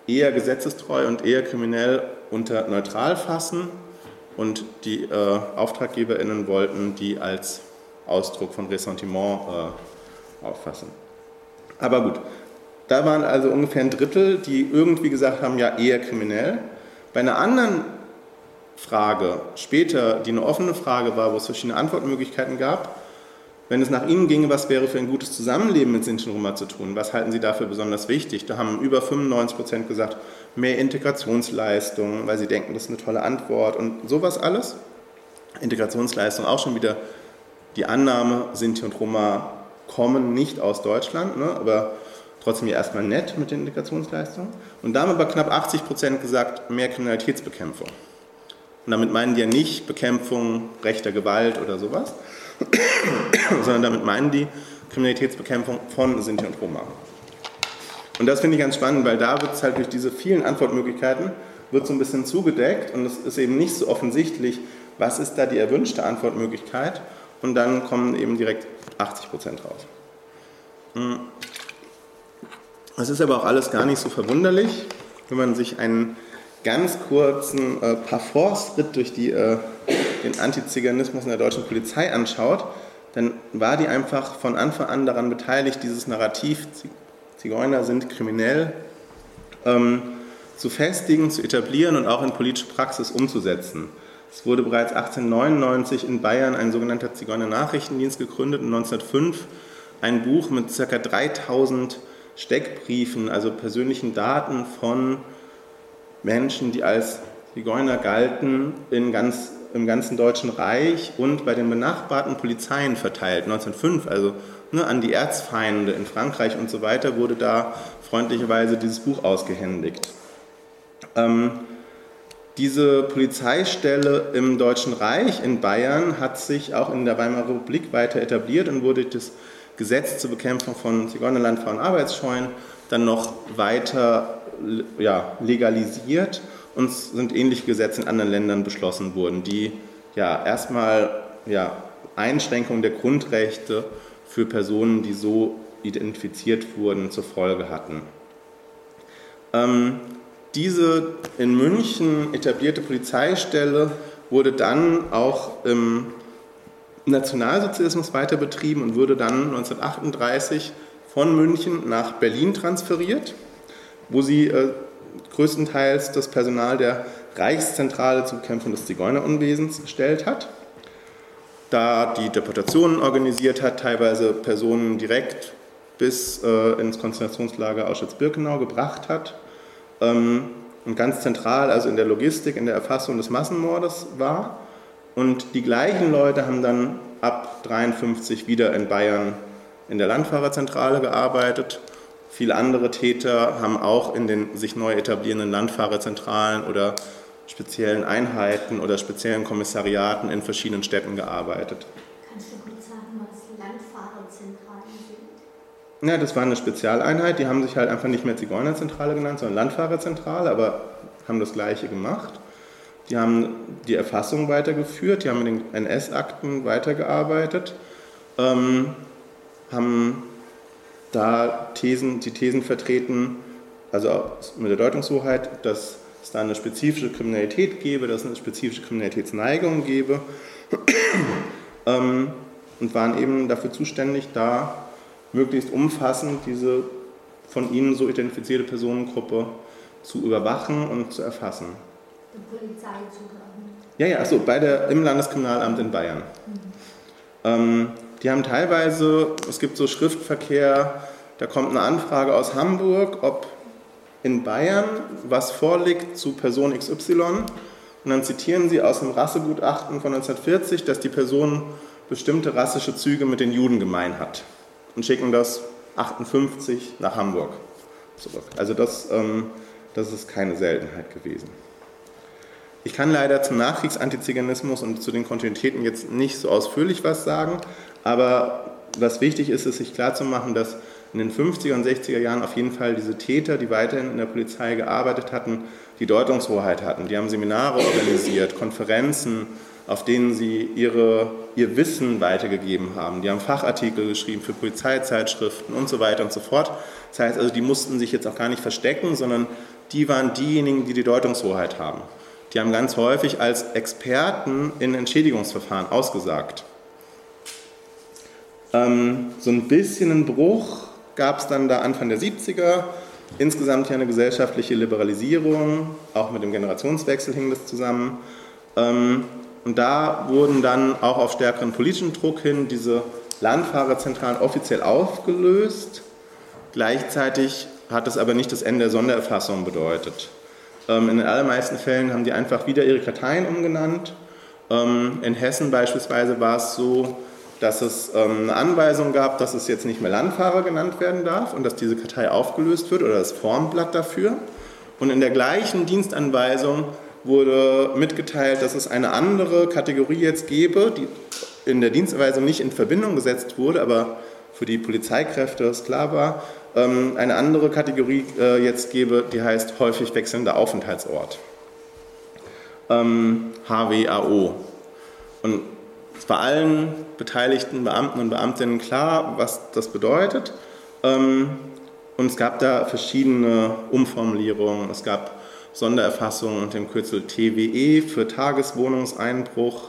eher gesetzestreu und eher kriminell unter neutral fassen und die äh, AuftraggeberInnen wollten die als Ausdruck von Ressentiment äh, auffassen. Aber gut, da waren also ungefähr ein Drittel, die irgendwie gesagt haben, ja, eher kriminell. Bei einer anderen Frage später, die eine offene Frage war, wo es verschiedene Antwortmöglichkeiten gab, wenn es nach Ihnen ginge, was wäre für ein gutes Zusammenleben mit Sinti und Roma zu tun? Was halten Sie dafür besonders wichtig? Da haben über 95 Prozent gesagt, mehr Integrationsleistung, weil sie denken, das ist eine tolle Antwort und sowas alles. Integrationsleistung auch schon wieder die Annahme, Sinti und Roma kommen nicht aus Deutschland, ne, aber trotzdem ja erstmal nett mit den Integrationsleistungen. Und da haben aber knapp 80 Prozent gesagt, mehr Kriminalitätsbekämpfung. Und damit meinen die ja nicht Bekämpfung rechter Gewalt oder sowas, sondern damit meinen die Kriminalitätsbekämpfung von Sinti und Roma. Und das finde ich ganz spannend, weil da wird es halt durch diese vielen Antwortmöglichkeiten wird so ein bisschen zugedeckt und es ist eben nicht so offensichtlich, was ist da die erwünschte Antwortmöglichkeit und dann kommen eben direkt 80 Prozent raus. Hm. Es ist aber auch alles gar nicht so verwunderlich, wenn man sich einen ganz kurzen äh, Parforce-Ritt durch die, äh, den Antiziganismus in der deutschen Polizei anschaut, dann war die einfach von Anfang an daran beteiligt, dieses Narrativ, Zigeuner sind kriminell, ähm, zu festigen, zu etablieren und auch in politische Praxis umzusetzen. Es wurde bereits 1899 in Bayern ein sogenannter Zigeuner-Nachrichtendienst gegründet und 1905 ein Buch mit ca. 3000 Steckbriefen, also persönlichen Daten von Menschen, die als Zigeuner galten, in ganz, im ganzen Deutschen Reich und bei den benachbarten Polizeien verteilt. 1905, also ne, an die Erzfeinde in Frankreich und so weiter, wurde da freundlicherweise dieses Buch ausgehändigt. Ähm, diese Polizeistelle im Deutschen Reich in Bayern hat sich auch in der Weimarer Republik weiter etabliert und wurde das Gesetz zur Bekämpfung von Zigeunerland, Frauen Arbeitsscheuen dann noch weiter ja, legalisiert und sind ähnliche Gesetze in anderen Ländern beschlossen worden, die ja erstmal ja, Einschränkungen der Grundrechte für Personen, die so identifiziert wurden, zur Folge hatten. Ähm, diese in München etablierte Polizeistelle wurde dann auch im Nationalsozialismus weiter betrieben und wurde dann 1938 von München nach Berlin transferiert, wo sie äh, größtenteils das Personal der Reichszentrale zur Bekämpfung des Zigeunerunwesens gestellt hat, da die Deportationen organisiert hat, teilweise Personen direkt bis äh, ins Konzentrationslager Auschwitz-Birkenau gebracht hat und ganz zentral, also in der Logistik, in der Erfassung des Massenmordes war. Und die gleichen Leute haben dann ab 1953 wieder in Bayern in der Landfahrerzentrale gearbeitet. Viele andere Täter haben auch in den sich neu etablierenden Landfahrerzentralen oder speziellen Einheiten oder speziellen Kommissariaten in verschiedenen Städten gearbeitet. Kannst du kurz sagen, was Landfahrerzentralen sind? Ja, das war eine Spezialeinheit, die haben sich halt einfach nicht mehr Zigeunerzentrale genannt, sondern Landfahrerzentrale, aber haben das gleiche gemacht. Die haben die Erfassung weitergeführt, die haben mit den NS-Akten weitergearbeitet, ähm, haben da Thesen, die Thesen vertreten, also mit der Deutungshoheit, dass es da eine spezifische Kriminalität gäbe, dass es eine spezifische Kriminalitätsneigung gäbe ähm, und waren eben dafür zuständig, da möglichst umfassend diese von ihnen so identifizierte Personengruppe zu überwachen und zu erfassen. Die Polizei zugreifen? Ja, ja, achso, bei der, im Landeskriminalamt in Bayern. Mhm. Ähm, die haben teilweise, es gibt so Schriftverkehr, da kommt eine Anfrage aus Hamburg, ob in Bayern was vorliegt zu Person XY. Und dann zitieren sie aus dem Rassegutachten von 1940, dass die Person bestimmte rassische Züge mit den Juden gemein hat und schicken das 58 nach Hamburg zurück. Also das, ähm, das ist keine Seltenheit gewesen. Ich kann leider zum Nachkriegsantiziganismus und zu den Kontinuitäten jetzt nicht so ausführlich was sagen, aber was wichtig ist, ist sich klarzumachen, dass in den 50er und 60er Jahren auf jeden Fall diese Täter, die weiterhin in der Polizei gearbeitet hatten, die Deutungshoheit hatten. Die haben Seminare organisiert, Konferenzen, auf denen sie ihre, ihr Wissen weitergegeben haben. Die haben Fachartikel geschrieben für Polizeizeitschriften und so weiter und so fort. Das heißt also, die mussten sich jetzt auch gar nicht verstecken, sondern die waren diejenigen, die die Deutungshoheit haben. Die haben ganz häufig als Experten in Entschädigungsverfahren ausgesagt. Ähm, so ein bisschen einen Bruch gab es dann da Anfang der 70er. Insgesamt ja eine gesellschaftliche Liberalisierung, auch mit dem Generationswechsel hing das zusammen. Ähm, und da wurden dann auch auf stärkeren politischen Druck hin diese Landfahrerzentralen offiziell aufgelöst. Gleichzeitig hat es aber nicht das Ende der Sondererfassung bedeutet. Ähm, in den allermeisten Fällen haben die einfach wieder ihre Karteien umgenannt. Ähm, in Hessen beispielsweise war es so, dass es ähm, eine Anweisung gab, dass es jetzt nicht mehr Landfahrer genannt werden darf und dass diese Kartei aufgelöst wird oder das Formblatt dafür. Und in der gleichen Dienstanweisung wurde mitgeteilt, dass es eine andere Kategorie jetzt gäbe, die in der Dienstanweisung nicht in Verbindung gesetzt wurde, aber für die Polizeikräfte klar war, ähm, eine andere Kategorie äh, jetzt gebe, die heißt häufig wechselnder Aufenthaltsort. Ähm, HWAO. Und es war allen beteiligten Beamten und Beamtinnen klar, was das bedeutet. Ähm, und es gab da verschiedene Umformulierungen. Es gab Sondererfassungen unter dem Kürzel TWE für Tageswohnungseinbruch.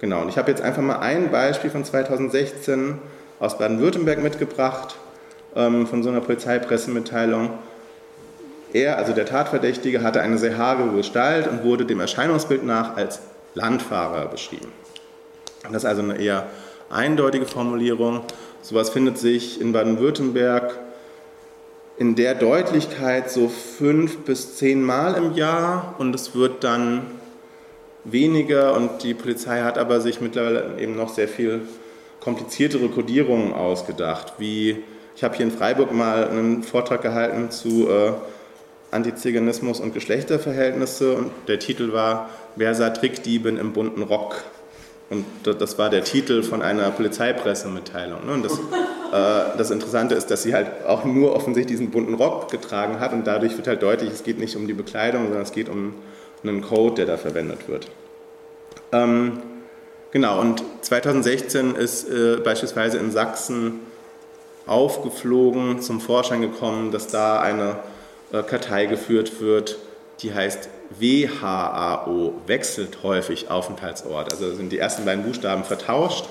Genau, und ich habe jetzt einfach mal ein Beispiel von 2016 aus Baden-Württemberg mitgebracht ähm, von so einer Polizeipressemitteilung. Er, also der Tatverdächtige, hatte eine sehr hagere Gestalt und wurde dem Erscheinungsbild nach als Landfahrer beschrieben. Das ist also eine eher eindeutige Formulierung. Sowas findet sich in Baden-Württemberg in der Deutlichkeit so fünf bis zehn Mal im Jahr und es wird dann weniger und die Polizei hat aber sich mittlerweile eben noch sehr viel kompliziertere Kodierungen ausgedacht, wie ich habe hier in Freiburg mal einen Vortrag gehalten zu äh, Antiziganismus und Geschlechterverhältnisse und der Titel war Wer sah Trickdieben im bunten Rock? Und das war der Titel von einer Polizeipressemitteilung. Ne? Und das, äh, das, Interessante ist, dass sie halt auch nur offensichtlich diesen bunten Rock getragen hat und dadurch wird halt deutlich, es geht nicht um die Bekleidung, sondern es geht um einen Code, der da verwendet wird. Ähm, genau, und 2016 ist äh, beispielsweise in Sachsen aufgeflogen, zum Vorschein gekommen, dass da eine äh, Kartei geführt wird, die heißt WHAO, wechselt häufig Aufenthaltsort. Also sind die ersten beiden Buchstaben vertauscht.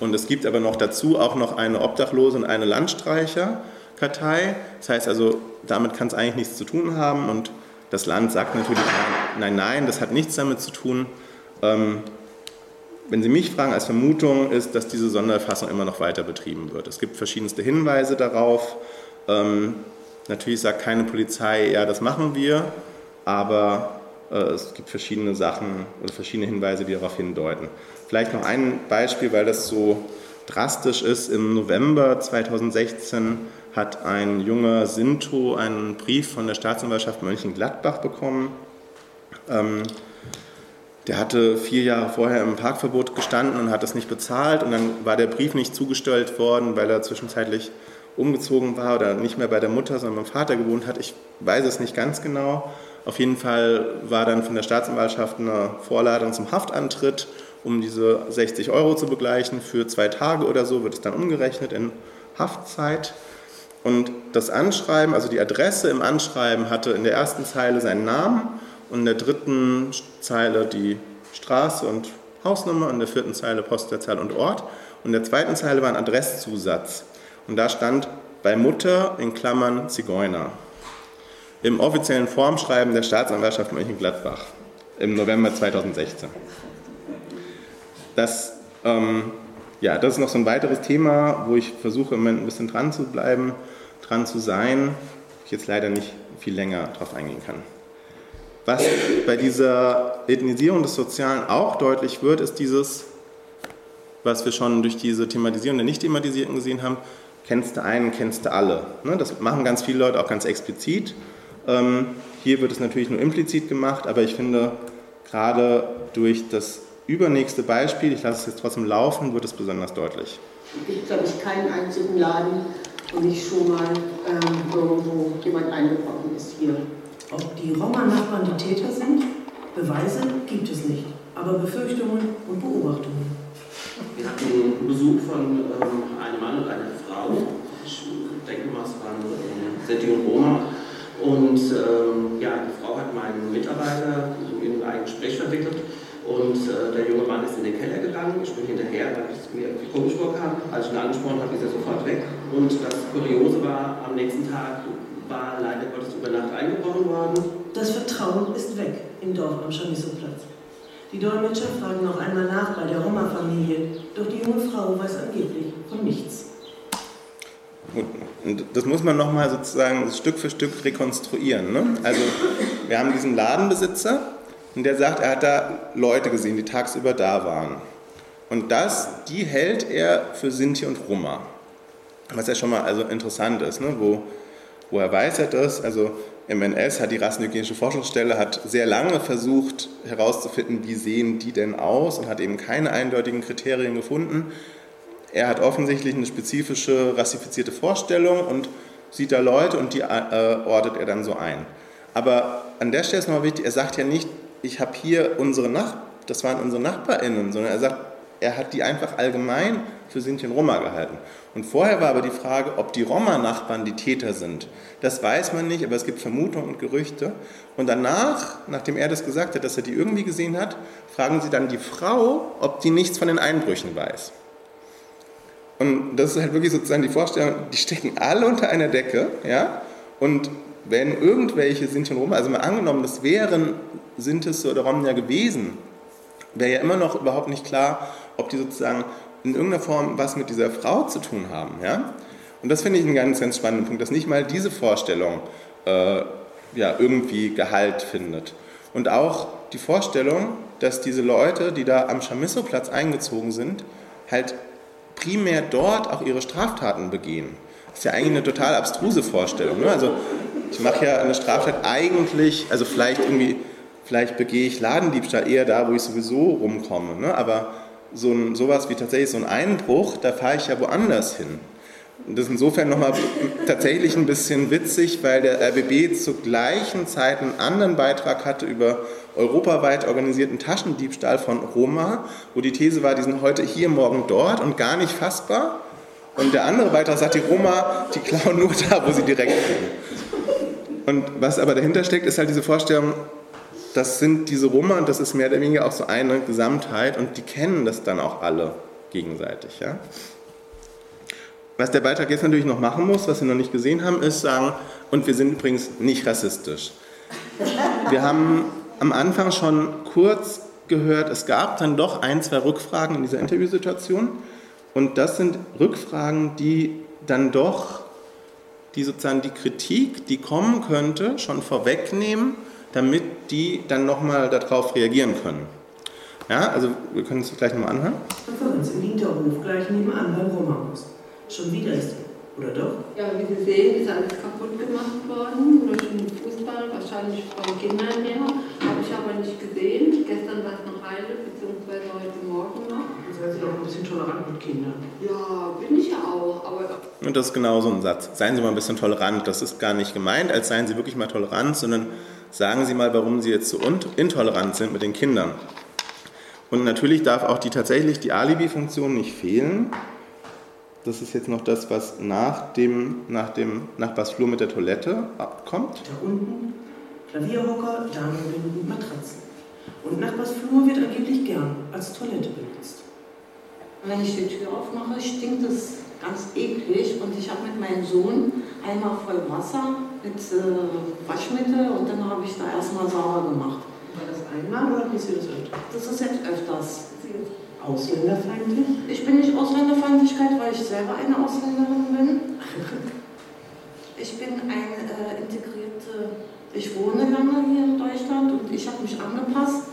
Und es gibt aber noch dazu auch noch eine Obdachlose und eine Landstreicherkartei. Das heißt also, damit kann es eigentlich nichts zu tun haben. Und das Land sagt natürlich, nein, nein, das hat nichts damit zu tun. Ähm, wenn Sie mich fragen, als Vermutung ist, dass diese Sonderfassung immer noch weiter betrieben wird. Es gibt verschiedenste Hinweise darauf. Ähm, natürlich sagt keine Polizei, ja, das machen wir, aber es gibt verschiedene Sachen oder verschiedene Hinweise, die darauf hindeuten. Vielleicht noch ein Beispiel, weil das so drastisch ist. Im November 2016 hat ein junger Sinto einen Brief von der Staatsanwaltschaft Mönchengladbach bekommen. Ähm, der hatte vier Jahre vorher im Parkverbot gestanden und hat das nicht bezahlt und dann war der Brief nicht zugestellt worden, weil er zwischenzeitlich umgezogen war oder nicht mehr bei der Mutter, sondern beim Vater gewohnt hat. Ich weiß es nicht ganz genau. Auf jeden Fall war dann von der Staatsanwaltschaft eine Vorladung zum Haftantritt, um diese 60 Euro zu begleichen. Für zwei Tage oder so wird es dann umgerechnet in Haftzeit. Und das Anschreiben, also die Adresse im Anschreiben hatte in der ersten Zeile seinen Namen und in der dritten Zeile die Straße und Hausnummer in der vierten Zeile Postleitzahl und Ort und in der zweiten Zeile war ein Adresszusatz und da stand bei Mutter in Klammern Zigeuner im offiziellen Formschreiben der Staatsanwaltschaft Mönchengladbach im November 2016. Das, ähm, ja, das ist noch so ein weiteres Thema, wo ich versuche im Moment ein bisschen dran zu bleiben, dran zu sein, ich jetzt leider nicht viel länger darauf eingehen kann. Was bei dieser Ethnisierung des Sozialen auch deutlich wird, ist dieses was wir schon durch diese Thematisierung der Nicht-Thematisierten gesehen haben, kennst du einen, kennst du alle. Ne? Das machen ganz viele Leute auch ganz explizit. Ähm, hier wird es natürlich nur implizit gemacht, aber ich finde, gerade durch das übernächste Beispiel, ich lasse es jetzt trotzdem laufen, wird es besonders deutlich. Es gibt, glaube ich, keinen einzigen Laden, wo nicht schon mal ähm, irgendwo jemand eingebrochen ist hier. Ob die Roma-Nachbarn die Täter sind? Beweise gibt es nicht, aber Befürchtungen und Beobachtungen. Wir hatten einen Besuch von ähm, einem Mann und einer Frau. Ich denke mal, es waren Sinti und Roma. Und ähm, ja, die Frau hat meinen Mitarbeiter in ein Gespräch verwickelt. Und äh, der junge Mann ist in den Keller gegangen. Ich bin hinterher, weil es mir irgendwie komisch vorkam. Als ich ihn angesprochen habe, ist er sofort weg. Und das Kuriose war, am nächsten Tag war leider Gottes über Nacht eingebrochen worden. Das Vertrauen ist weg im Dorf am Chamisso-Platz. Die Dolmetscher fragen noch einmal nach bei der Roma-Familie, doch die junge Frau weiß angeblich von nichts. Und das muss man nochmal sozusagen Stück für Stück rekonstruieren. Ne? Also wir haben diesen Ladenbesitzer und der sagt, er hat da Leute gesehen, die tagsüber da waren. Und das, die hält er für Sinti und Roma. Was ja schon mal also interessant ist. Ne? Wo, woher weiß er das? Also MNS hat die Rassenhygienische Forschungsstelle hat sehr lange versucht herauszufinden, wie sehen die denn aus und hat eben keine eindeutigen Kriterien gefunden. Er hat offensichtlich eine spezifische rassifizierte Vorstellung und sieht da Leute und die äh, ordnet er dann so ein. Aber an der Stelle ist nochmal wichtig, er sagt ja nicht, ich habe hier unsere Nach das waren unsere NachbarInnen, sondern er sagt, er hat die einfach allgemein für Sinti und Roma gehalten. Und vorher war aber die Frage, ob die Roma-Nachbarn die Täter sind. Das weiß man nicht, aber es gibt Vermutungen und Gerüchte. Und danach, nachdem er das gesagt hat, dass er die irgendwie gesehen hat, fragen sie dann die Frau, ob die nichts von den Einbrüchen weiß. Und das ist halt wirklich sozusagen die Vorstellung, die stecken alle unter einer Decke, ja, und wenn irgendwelche Sinti und Roma, also mal angenommen, das wären Sintis oder Romnia gewesen, wäre ja immer noch überhaupt nicht klar, ob die sozusagen in irgendeiner Form was mit dieser Frau zu tun haben. Ja? Und das finde ich einen ganz, ganz spannenden Punkt, dass nicht mal diese Vorstellung äh, ja, irgendwie Gehalt findet. Und auch die Vorstellung, dass diese Leute, die da am Chamisso-Platz eingezogen sind, halt primär dort auch ihre Straftaten begehen. Das ist ja eigentlich eine total abstruse Vorstellung. Ne? Also ich mache ja eine Straftat eigentlich, also vielleicht irgendwie, vielleicht begehe ich Ladendiebstahl eher da, wo ich sowieso rumkomme. Ne? Aber so ein, sowas wie tatsächlich so ein Einbruch, da fahre ich ja woanders hin. Und das ist insofern nochmal tatsächlich ein bisschen witzig, weil der RBB zur gleichen Zeit einen anderen Beitrag hatte über europaweit organisierten Taschendiebstahl von Roma, wo die These war, die sind heute hier, morgen dort und gar nicht fassbar. Und der andere Beitrag sagt, die Roma, die klauen nur da, wo sie direkt sind. Und was aber dahinter steckt, ist halt diese Vorstellung, das sind diese Roma und das ist mehr oder weniger auch so eine Gesamtheit und die kennen das dann auch alle gegenseitig. Ja? Was der Beitrag jetzt natürlich noch machen muss, was wir noch nicht gesehen haben, ist sagen, und wir sind übrigens nicht rassistisch. Wir haben am Anfang schon kurz gehört, es gab dann doch ein, zwei Rückfragen in dieser Interviewsituation und das sind Rückfragen, die dann doch die sozusagen die Kritik, die kommen könnte, schon vorwegnehmen damit die dann nochmal darauf reagieren können. Ja, also wir können es gleich nochmal anhören. Für uns im Hinterhof, gleich nebenan beim Romahaus. Schon wieder ist oder doch? Ja, wie Sie sehen, ist alles kaputt gemacht worden durch den Fußball, wahrscheinlich von Kindern her. Habe ich aber nicht gesehen. Gestern war es noch heile, beziehungsweise heute Morgen noch. Seien Sie doch ein bisschen tolerant mit Kindern. Ja, bin ich ja auch, aber Und das ist genau so ein Satz. Seien Sie mal ein bisschen tolerant. Das ist gar nicht gemeint, als seien Sie wirklich mal tolerant, sondern Sagen Sie mal, warum Sie jetzt so intolerant sind mit den Kindern. Und natürlich darf auch die tatsächlich die Alibi-Funktion nicht fehlen. Das ist jetzt noch das, was nach dem, nach dem Nachbarsflur mit der Toilette kommt. Da unten Klavierhocker, Damenbinden, Matratzen. Und Nachbarsflur wird angeblich gern als Toilette benutzt. Wenn ich die Tür aufmache, stinkt es ganz eklig und ich habe mit meinem Sohn einmal voll Wasser mit äh, Waschmittel und dann habe ich da erstmal sauber gemacht. War das einmal oder passiert das öfter? Das ist jetzt öfters. Ausländerfeindlich? Ich bin nicht Ausländerfeindlichkeit, weil ich selber eine Ausländerin bin. Ich bin eine äh, integrierte, ich wohne lange hier in Deutschland und ich habe mich angepasst.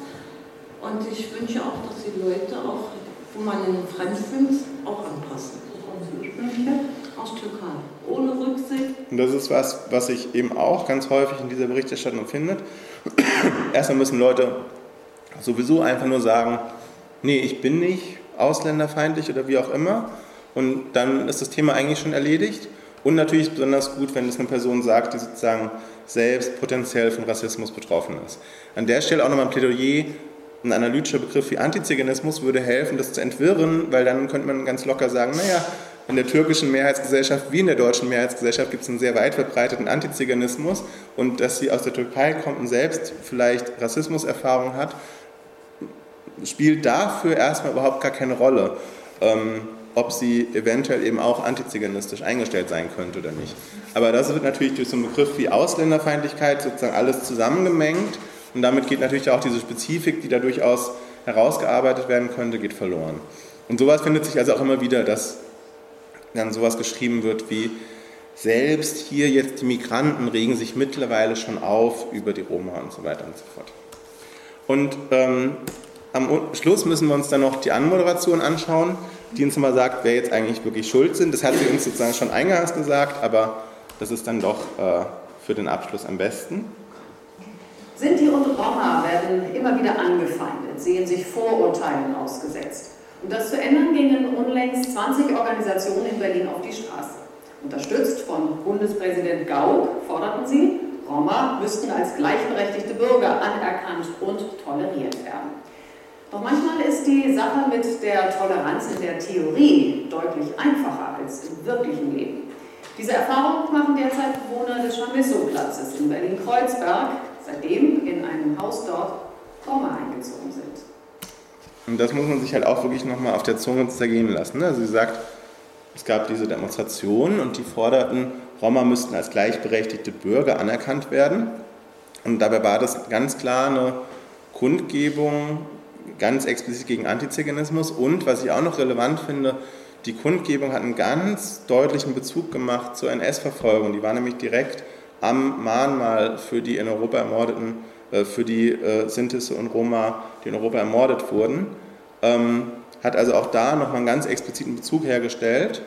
Und ich wünsche auch, dass die Leute auch wo man den Fremdfilm auch anpassen. Aus Türkei. Ohne Rücksicht. Und das ist was, was sich eben auch ganz häufig in dieser Berichterstattung findet. Erstmal müssen Leute sowieso einfach nur sagen, nee, ich bin nicht ausländerfeindlich oder wie auch immer. Und dann ist das Thema eigentlich schon erledigt. Und natürlich ist es besonders gut, wenn es eine Person sagt, die sozusagen selbst potenziell von Rassismus betroffen ist. An der Stelle auch nochmal ein Plädoyer, ein analytischer Begriff wie Antiziganismus würde helfen, das zu entwirren, weil dann könnte man ganz locker sagen, naja, in der türkischen Mehrheitsgesellschaft wie in der deutschen Mehrheitsgesellschaft gibt es einen sehr weit verbreiteten Antiziganismus und dass sie aus der Türkei kommt und selbst vielleicht Rassismuserfahrung hat, spielt dafür erstmal überhaupt gar keine Rolle. Ähm, ob sie eventuell eben auch antiziganistisch eingestellt sein könnte oder nicht. Aber das wird natürlich durch so einen Begriff wie Ausländerfeindlichkeit sozusagen alles zusammengemengt und damit geht natürlich auch diese Spezifik, die da durchaus herausgearbeitet werden könnte, geht verloren. Und sowas findet sich also auch immer wieder, dass dann sowas geschrieben wird wie selbst hier jetzt die Migranten regen sich mittlerweile schon auf über die Roma und so weiter und so fort. Und ähm, am Schluss müssen wir uns dann noch die Anmoderation anschauen die uns immer sagt, wer jetzt eigentlich wirklich schuld sind. Das hat sie uns sozusagen schon eingangs gesagt, aber das ist dann doch äh, für den Abschluss am besten. Sinti und Roma werden immer wieder angefeindet, sehen sich Vorurteilen ausgesetzt. Um das zu ändern, gingen unlängst 20 Organisationen in Berlin auf die Straße. Unterstützt von Bundespräsident Gauck forderten sie, Roma müssten als gleichberechtigte Bürger anerkannt und toleriert werden. Doch manchmal ist die Sache mit der Toleranz in der Theorie deutlich einfacher als im wirklichen Leben. Diese Erfahrung machen derzeit Bewohner des Chamisso-Platzes in Berlin-Kreuzberg, seitdem in einem Haus dort Roma eingezogen sind. Und das muss man sich halt auch wirklich nochmal auf der Zunge zergehen lassen. Ne? Also sie sagt, es gab diese Demonstrationen und die forderten, Roma müssten als gleichberechtigte Bürger anerkannt werden. Und dabei war das ganz klar eine Kundgebung ganz explizit gegen Antiziganismus und, was ich auch noch relevant finde, die Kundgebung hat einen ganz deutlichen Bezug gemacht zur NS-Verfolgung. Die war nämlich direkt am Mahnmal für die in Europa ermordeten, äh, für die äh, und Roma, die in Europa ermordet wurden. Ähm, hat also auch da nochmal einen ganz expliziten Bezug hergestellt.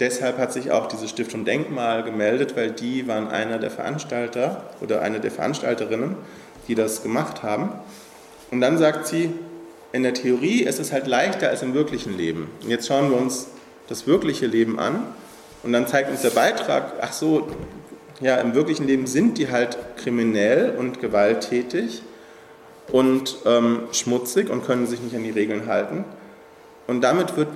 Deshalb hat sich auch diese Stiftung Denkmal gemeldet, weil die waren einer der Veranstalter oder eine der Veranstalterinnen, die das gemacht haben. Und dann sagt sie, in der Theorie ist es halt leichter als im wirklichen Leben. Und jetzt schauen wir uns das wirkliche Leben an und dann zeigt uns der Beitrag, ach so, ja, im wirklichen Leben sind die halt kriminell und gewalttätig und ähm, schmutzig und können sich nicht an die Regeln halten. Und damit wird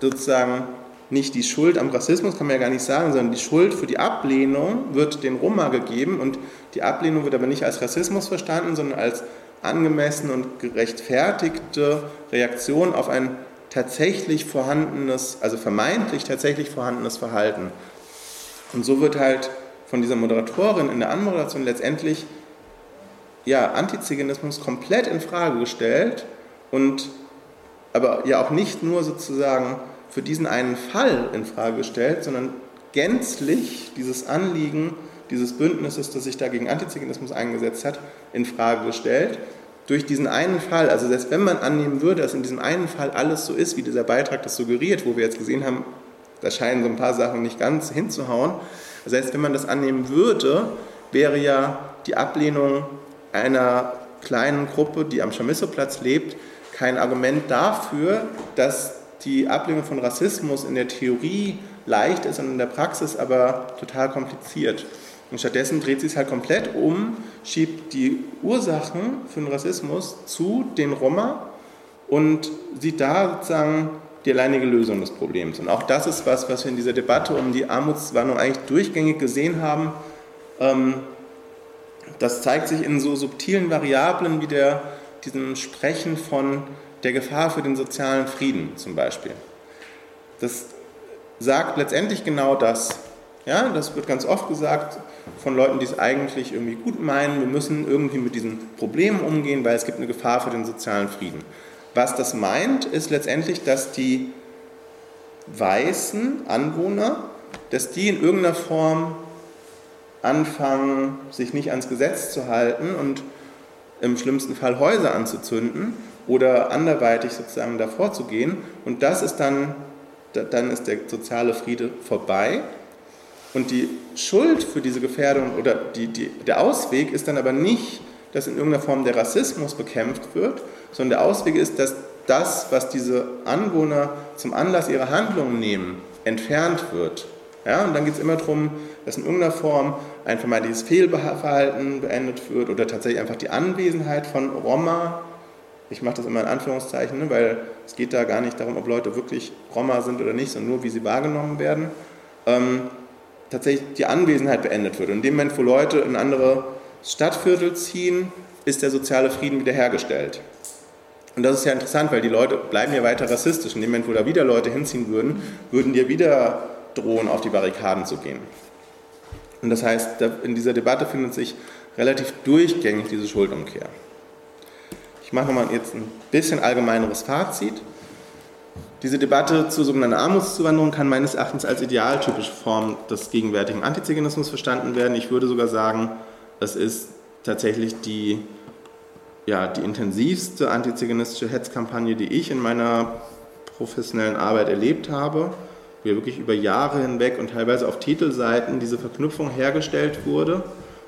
sozusagen nicht die Schuld am Rassismus, kann man ja gar nicht sagen, sondern die Schuld für die Ablehnung wird den Roma gegeben und die Ablehnung wird aber nicht als Rassismus verstanden, sondern als angemessene und gerechtfertigte Reaktion auf ein tatsächlich vorhandenes, also vermeintlich tatsächlich vorhandenes Verhalten. Und so wird halt von dieser Moderatorin in der Anmoderation letztendlich ja, Antiziganismus komplett in Frage gestellt und aber ja auch nicht nur sozusagen für diesen einen Fall in Frage gestellt, sondern gänzlich dieses Anliegen dieses Bündnisses, das sich da gegen Antiziganismus eingesetzt hat, in Frage gestellt. Durch diesen einen Fall, also selbst wenn man annehmen würde, dass in diesem einen Fall alles so ist, wie dieser Beitrag das suggeriert, wo wir jetzt gesehen haben, da scheinen so ein paar Sachen nicht ganz hinzuhauen. Selbst wenn man das annehmen würde, wäre ja die Ablehnung einer kleinen Gruppe, die am Chamisso-Platz lebt, kein Argument dafür, dass die Ablehnung von Rassismus in der Theorie leicht ist und in der Praxis aber total kompliziert. Und stattdessen dreht sie es halt komplett um, schiebt die Ursachen für den Rassismus zu den Roma und sieht da sozusagen die alleinige Lösung des Problems. Und auch das ist was, was wir in dieser Debatte um die Armutswarnung eigentlich durchgängig gesehen haben. Ähm, das zeigt sich in so subtilen Variablen wie der, diesem Sprechen von der Gefahr für den sozialen Frieden zum Beispiel. Das sagt letztendlich genau das. Ja, das wird ganz oft gesagt, von Leuten, die es eigentlich irgendwie gut meinen. Wir müssen irgendwie mit diesen Problemen umgehen, weil es gibt eine Gefahr für den sozialen Frieden. Was das meint, ist letztendlich, dass die weißen Anwohner, dass die in irgendeiner Form anfangen, sich nicht ans Gesetz zu halten und im schlimmsten Fall Häuser anzuzünden oder anderweitig sozusagen davor zu gehen. Und das ist dann, dann ist der soziale Friede vorbei. Und die Schuld für diese Gefährdung oder die, die, der Ausweg ist dann aber nicht, dass in irgendeiner Form der Rassismus bekämpft wird, sondern der Ausweg ist, dass das, was diese Anwohner zum Anlass ihrer Handlungen nehmen, entfernt wird. Ja, und dann geht es immer darum, dass in irgendeiner Form ein vermeintliches Fehlverhalten beendet wird oder tatsächlich einfach die Anwesenheit von Roma, ich mache das immer in Anführungszeichen, ne, weil es geht da gar nicht darum, ob Leute wirklich Roma sind oder nicht, sondern nur, wie sie wahrgenommen werden, ähm, tatsächlich die Anwesenheit beendet wird. Und in dem Moment, wo Leute in andere Stadtviertel ziehen, ist der soziale Frieden wiederhergestellt. Und das ist ja interessant, weil die Leute bleiben ja weiter rassistisch. In dem Moment, wo da wieder Leute hinziehen würden, würden die ja wieder drohen, auf die Barrikaden zu gehen. Und das heißt, in dieser Debatte findet sich relativ durchgängig diese Schuldumkehr. Ich mache nochmal jetzt ein bisschen allgemeineres Fazit. Diese Debatte zur sogenannten Armutszuwanderung kann meines Erachtens als idealtypische Form des gegenwärtigen Antiziganismus verstanden werden. Ich würde sogar sagen, es ist tatsächlich die, ja, die intensivste antiziganistische Hetzkampagne, die ich in meiner professionellen Arbeit erlebt habe wo wirklich über Jahre hinweg und teilweise auf Titelseiten diese Verknüpfung hergestellt wurde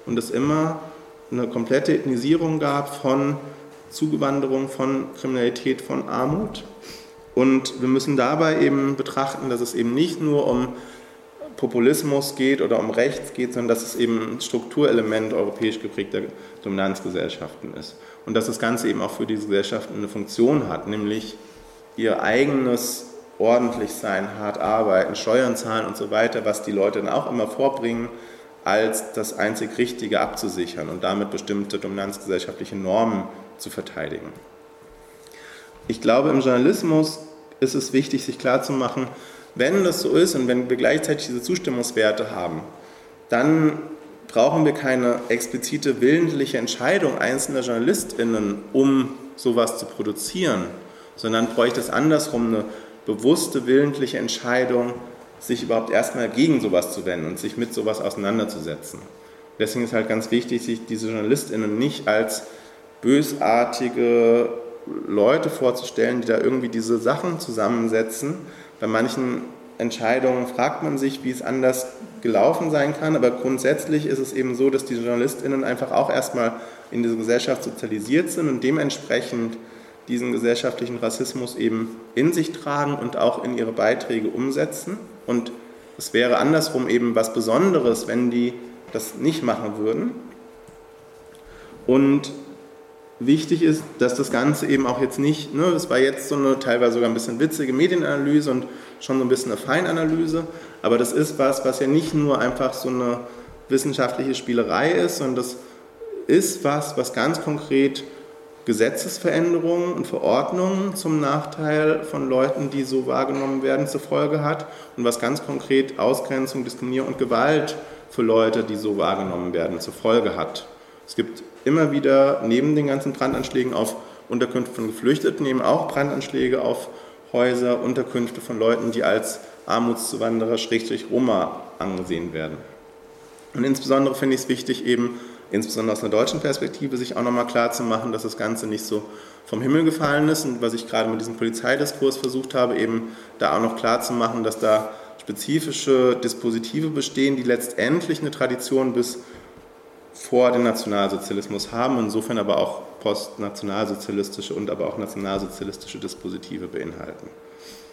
und es immer eine komplette Ethnisierung gab von Zugewanderung, von Kriminalität, von Armut. Und wir müssen dabei eben betrachten, dass es eben nicht nur um Populismus geht oder um Rechts geht, sondern dass es eben ein Strukturelement europäisch geprägter Dominanzgesellschaften ist. Und dass das Ganze eben auch für diese Gesellschaften eine Funktion hat, nämlich ihr eigenes ordentlich sein, hart arbeiten, Steuern zahlen und so weiter, was die Leute dann auch immer vorbringen, als das einzig Richtige abzusichern und damit bestimmte dominanzgesellschaftliche Normen zu verteidigen. Ich glaube, im Journalismus ist es wichtig, sich klarzumachen, wenn das so ist und wenn wir gleichzeitig diese Zustimmungswerte haben, dann brauchen wir keine explizite willentliche Entscheidung einzelner JournalistInnen, um sowas zu produzieren, sondern bräuchte es andersrum eine bewusste, willentliche Entscheidung, sich überhaupt erstmal gegen sowas zu wenden und sich mit sowas auseinanderzusetzen. Deswegen ist halt ganz wichtig, sich diese JournalistInnen nicht als bösartige Leute vorzustellen, die da irgendwie diese Sachen zusammensetzen. Bei manchen Entscheidungen fragt man sich, wie es anders gelaufen sein kann, aber grundsätzlich ist es eben so, dass die JournalistInnen einfach auch erstmal in diese Gesellschaft sozialisiert sind und dementsprechend diesen gesellschaftlichen Rassismus eben in sich tragen und auch in ihre Beiträge umsetzen. Und es wäre andersrum eben was Besonderes, wenn die das nicht machen würden. Und wichtig ist, dass das Ganze eben auch jetzt nicht, ne, das war jetzt so eine teilweise sogar ein bisschen witzige Medienanalyse und schon so ein bisschen eine Feinanalyse, aber das ist was, was ja nicht nur einfach so eine wissenschaftliche Spielerei ist, sondern das ist was, was ganz konkret Gesetzesveränderungen und Verordnungen zum Nachteil von Leuten, die so wahrgenommen werden, zur Folge hat und was ganz konkret Ausgrenzung, Diskriminierung und Gewalt für Leute, die so wahrgenommen werden, zur Folge hat. Es gibt immer wieder neben den ganzen Brandanschlägen auf Unterkünfte von Geflüchteten eben auch Brandanschläge auf Häuser, Unterkünfte von Leuten, die als Armutszuwanderer, Schrägstrich Roma angesehen werden. Und insbesondere finde ich es wichtig, eben insbesondere aus einer deutschen Perspektive, sich auch nochmal klar zu machen, dass das Ganze nicht so vom Himmel gefallen ist und was ich gerade mit diesem Polizeidiskurs versucht habe, eben da auch noch klar zu machen, dass da spezifische Dispositive bestehen, die letztendlich eine Tradition bis vor dem Nationalsozialismus haben, insofern aber auch postnationalsozialistische und aber auch nationalsozialistische Dispositive beinhalten.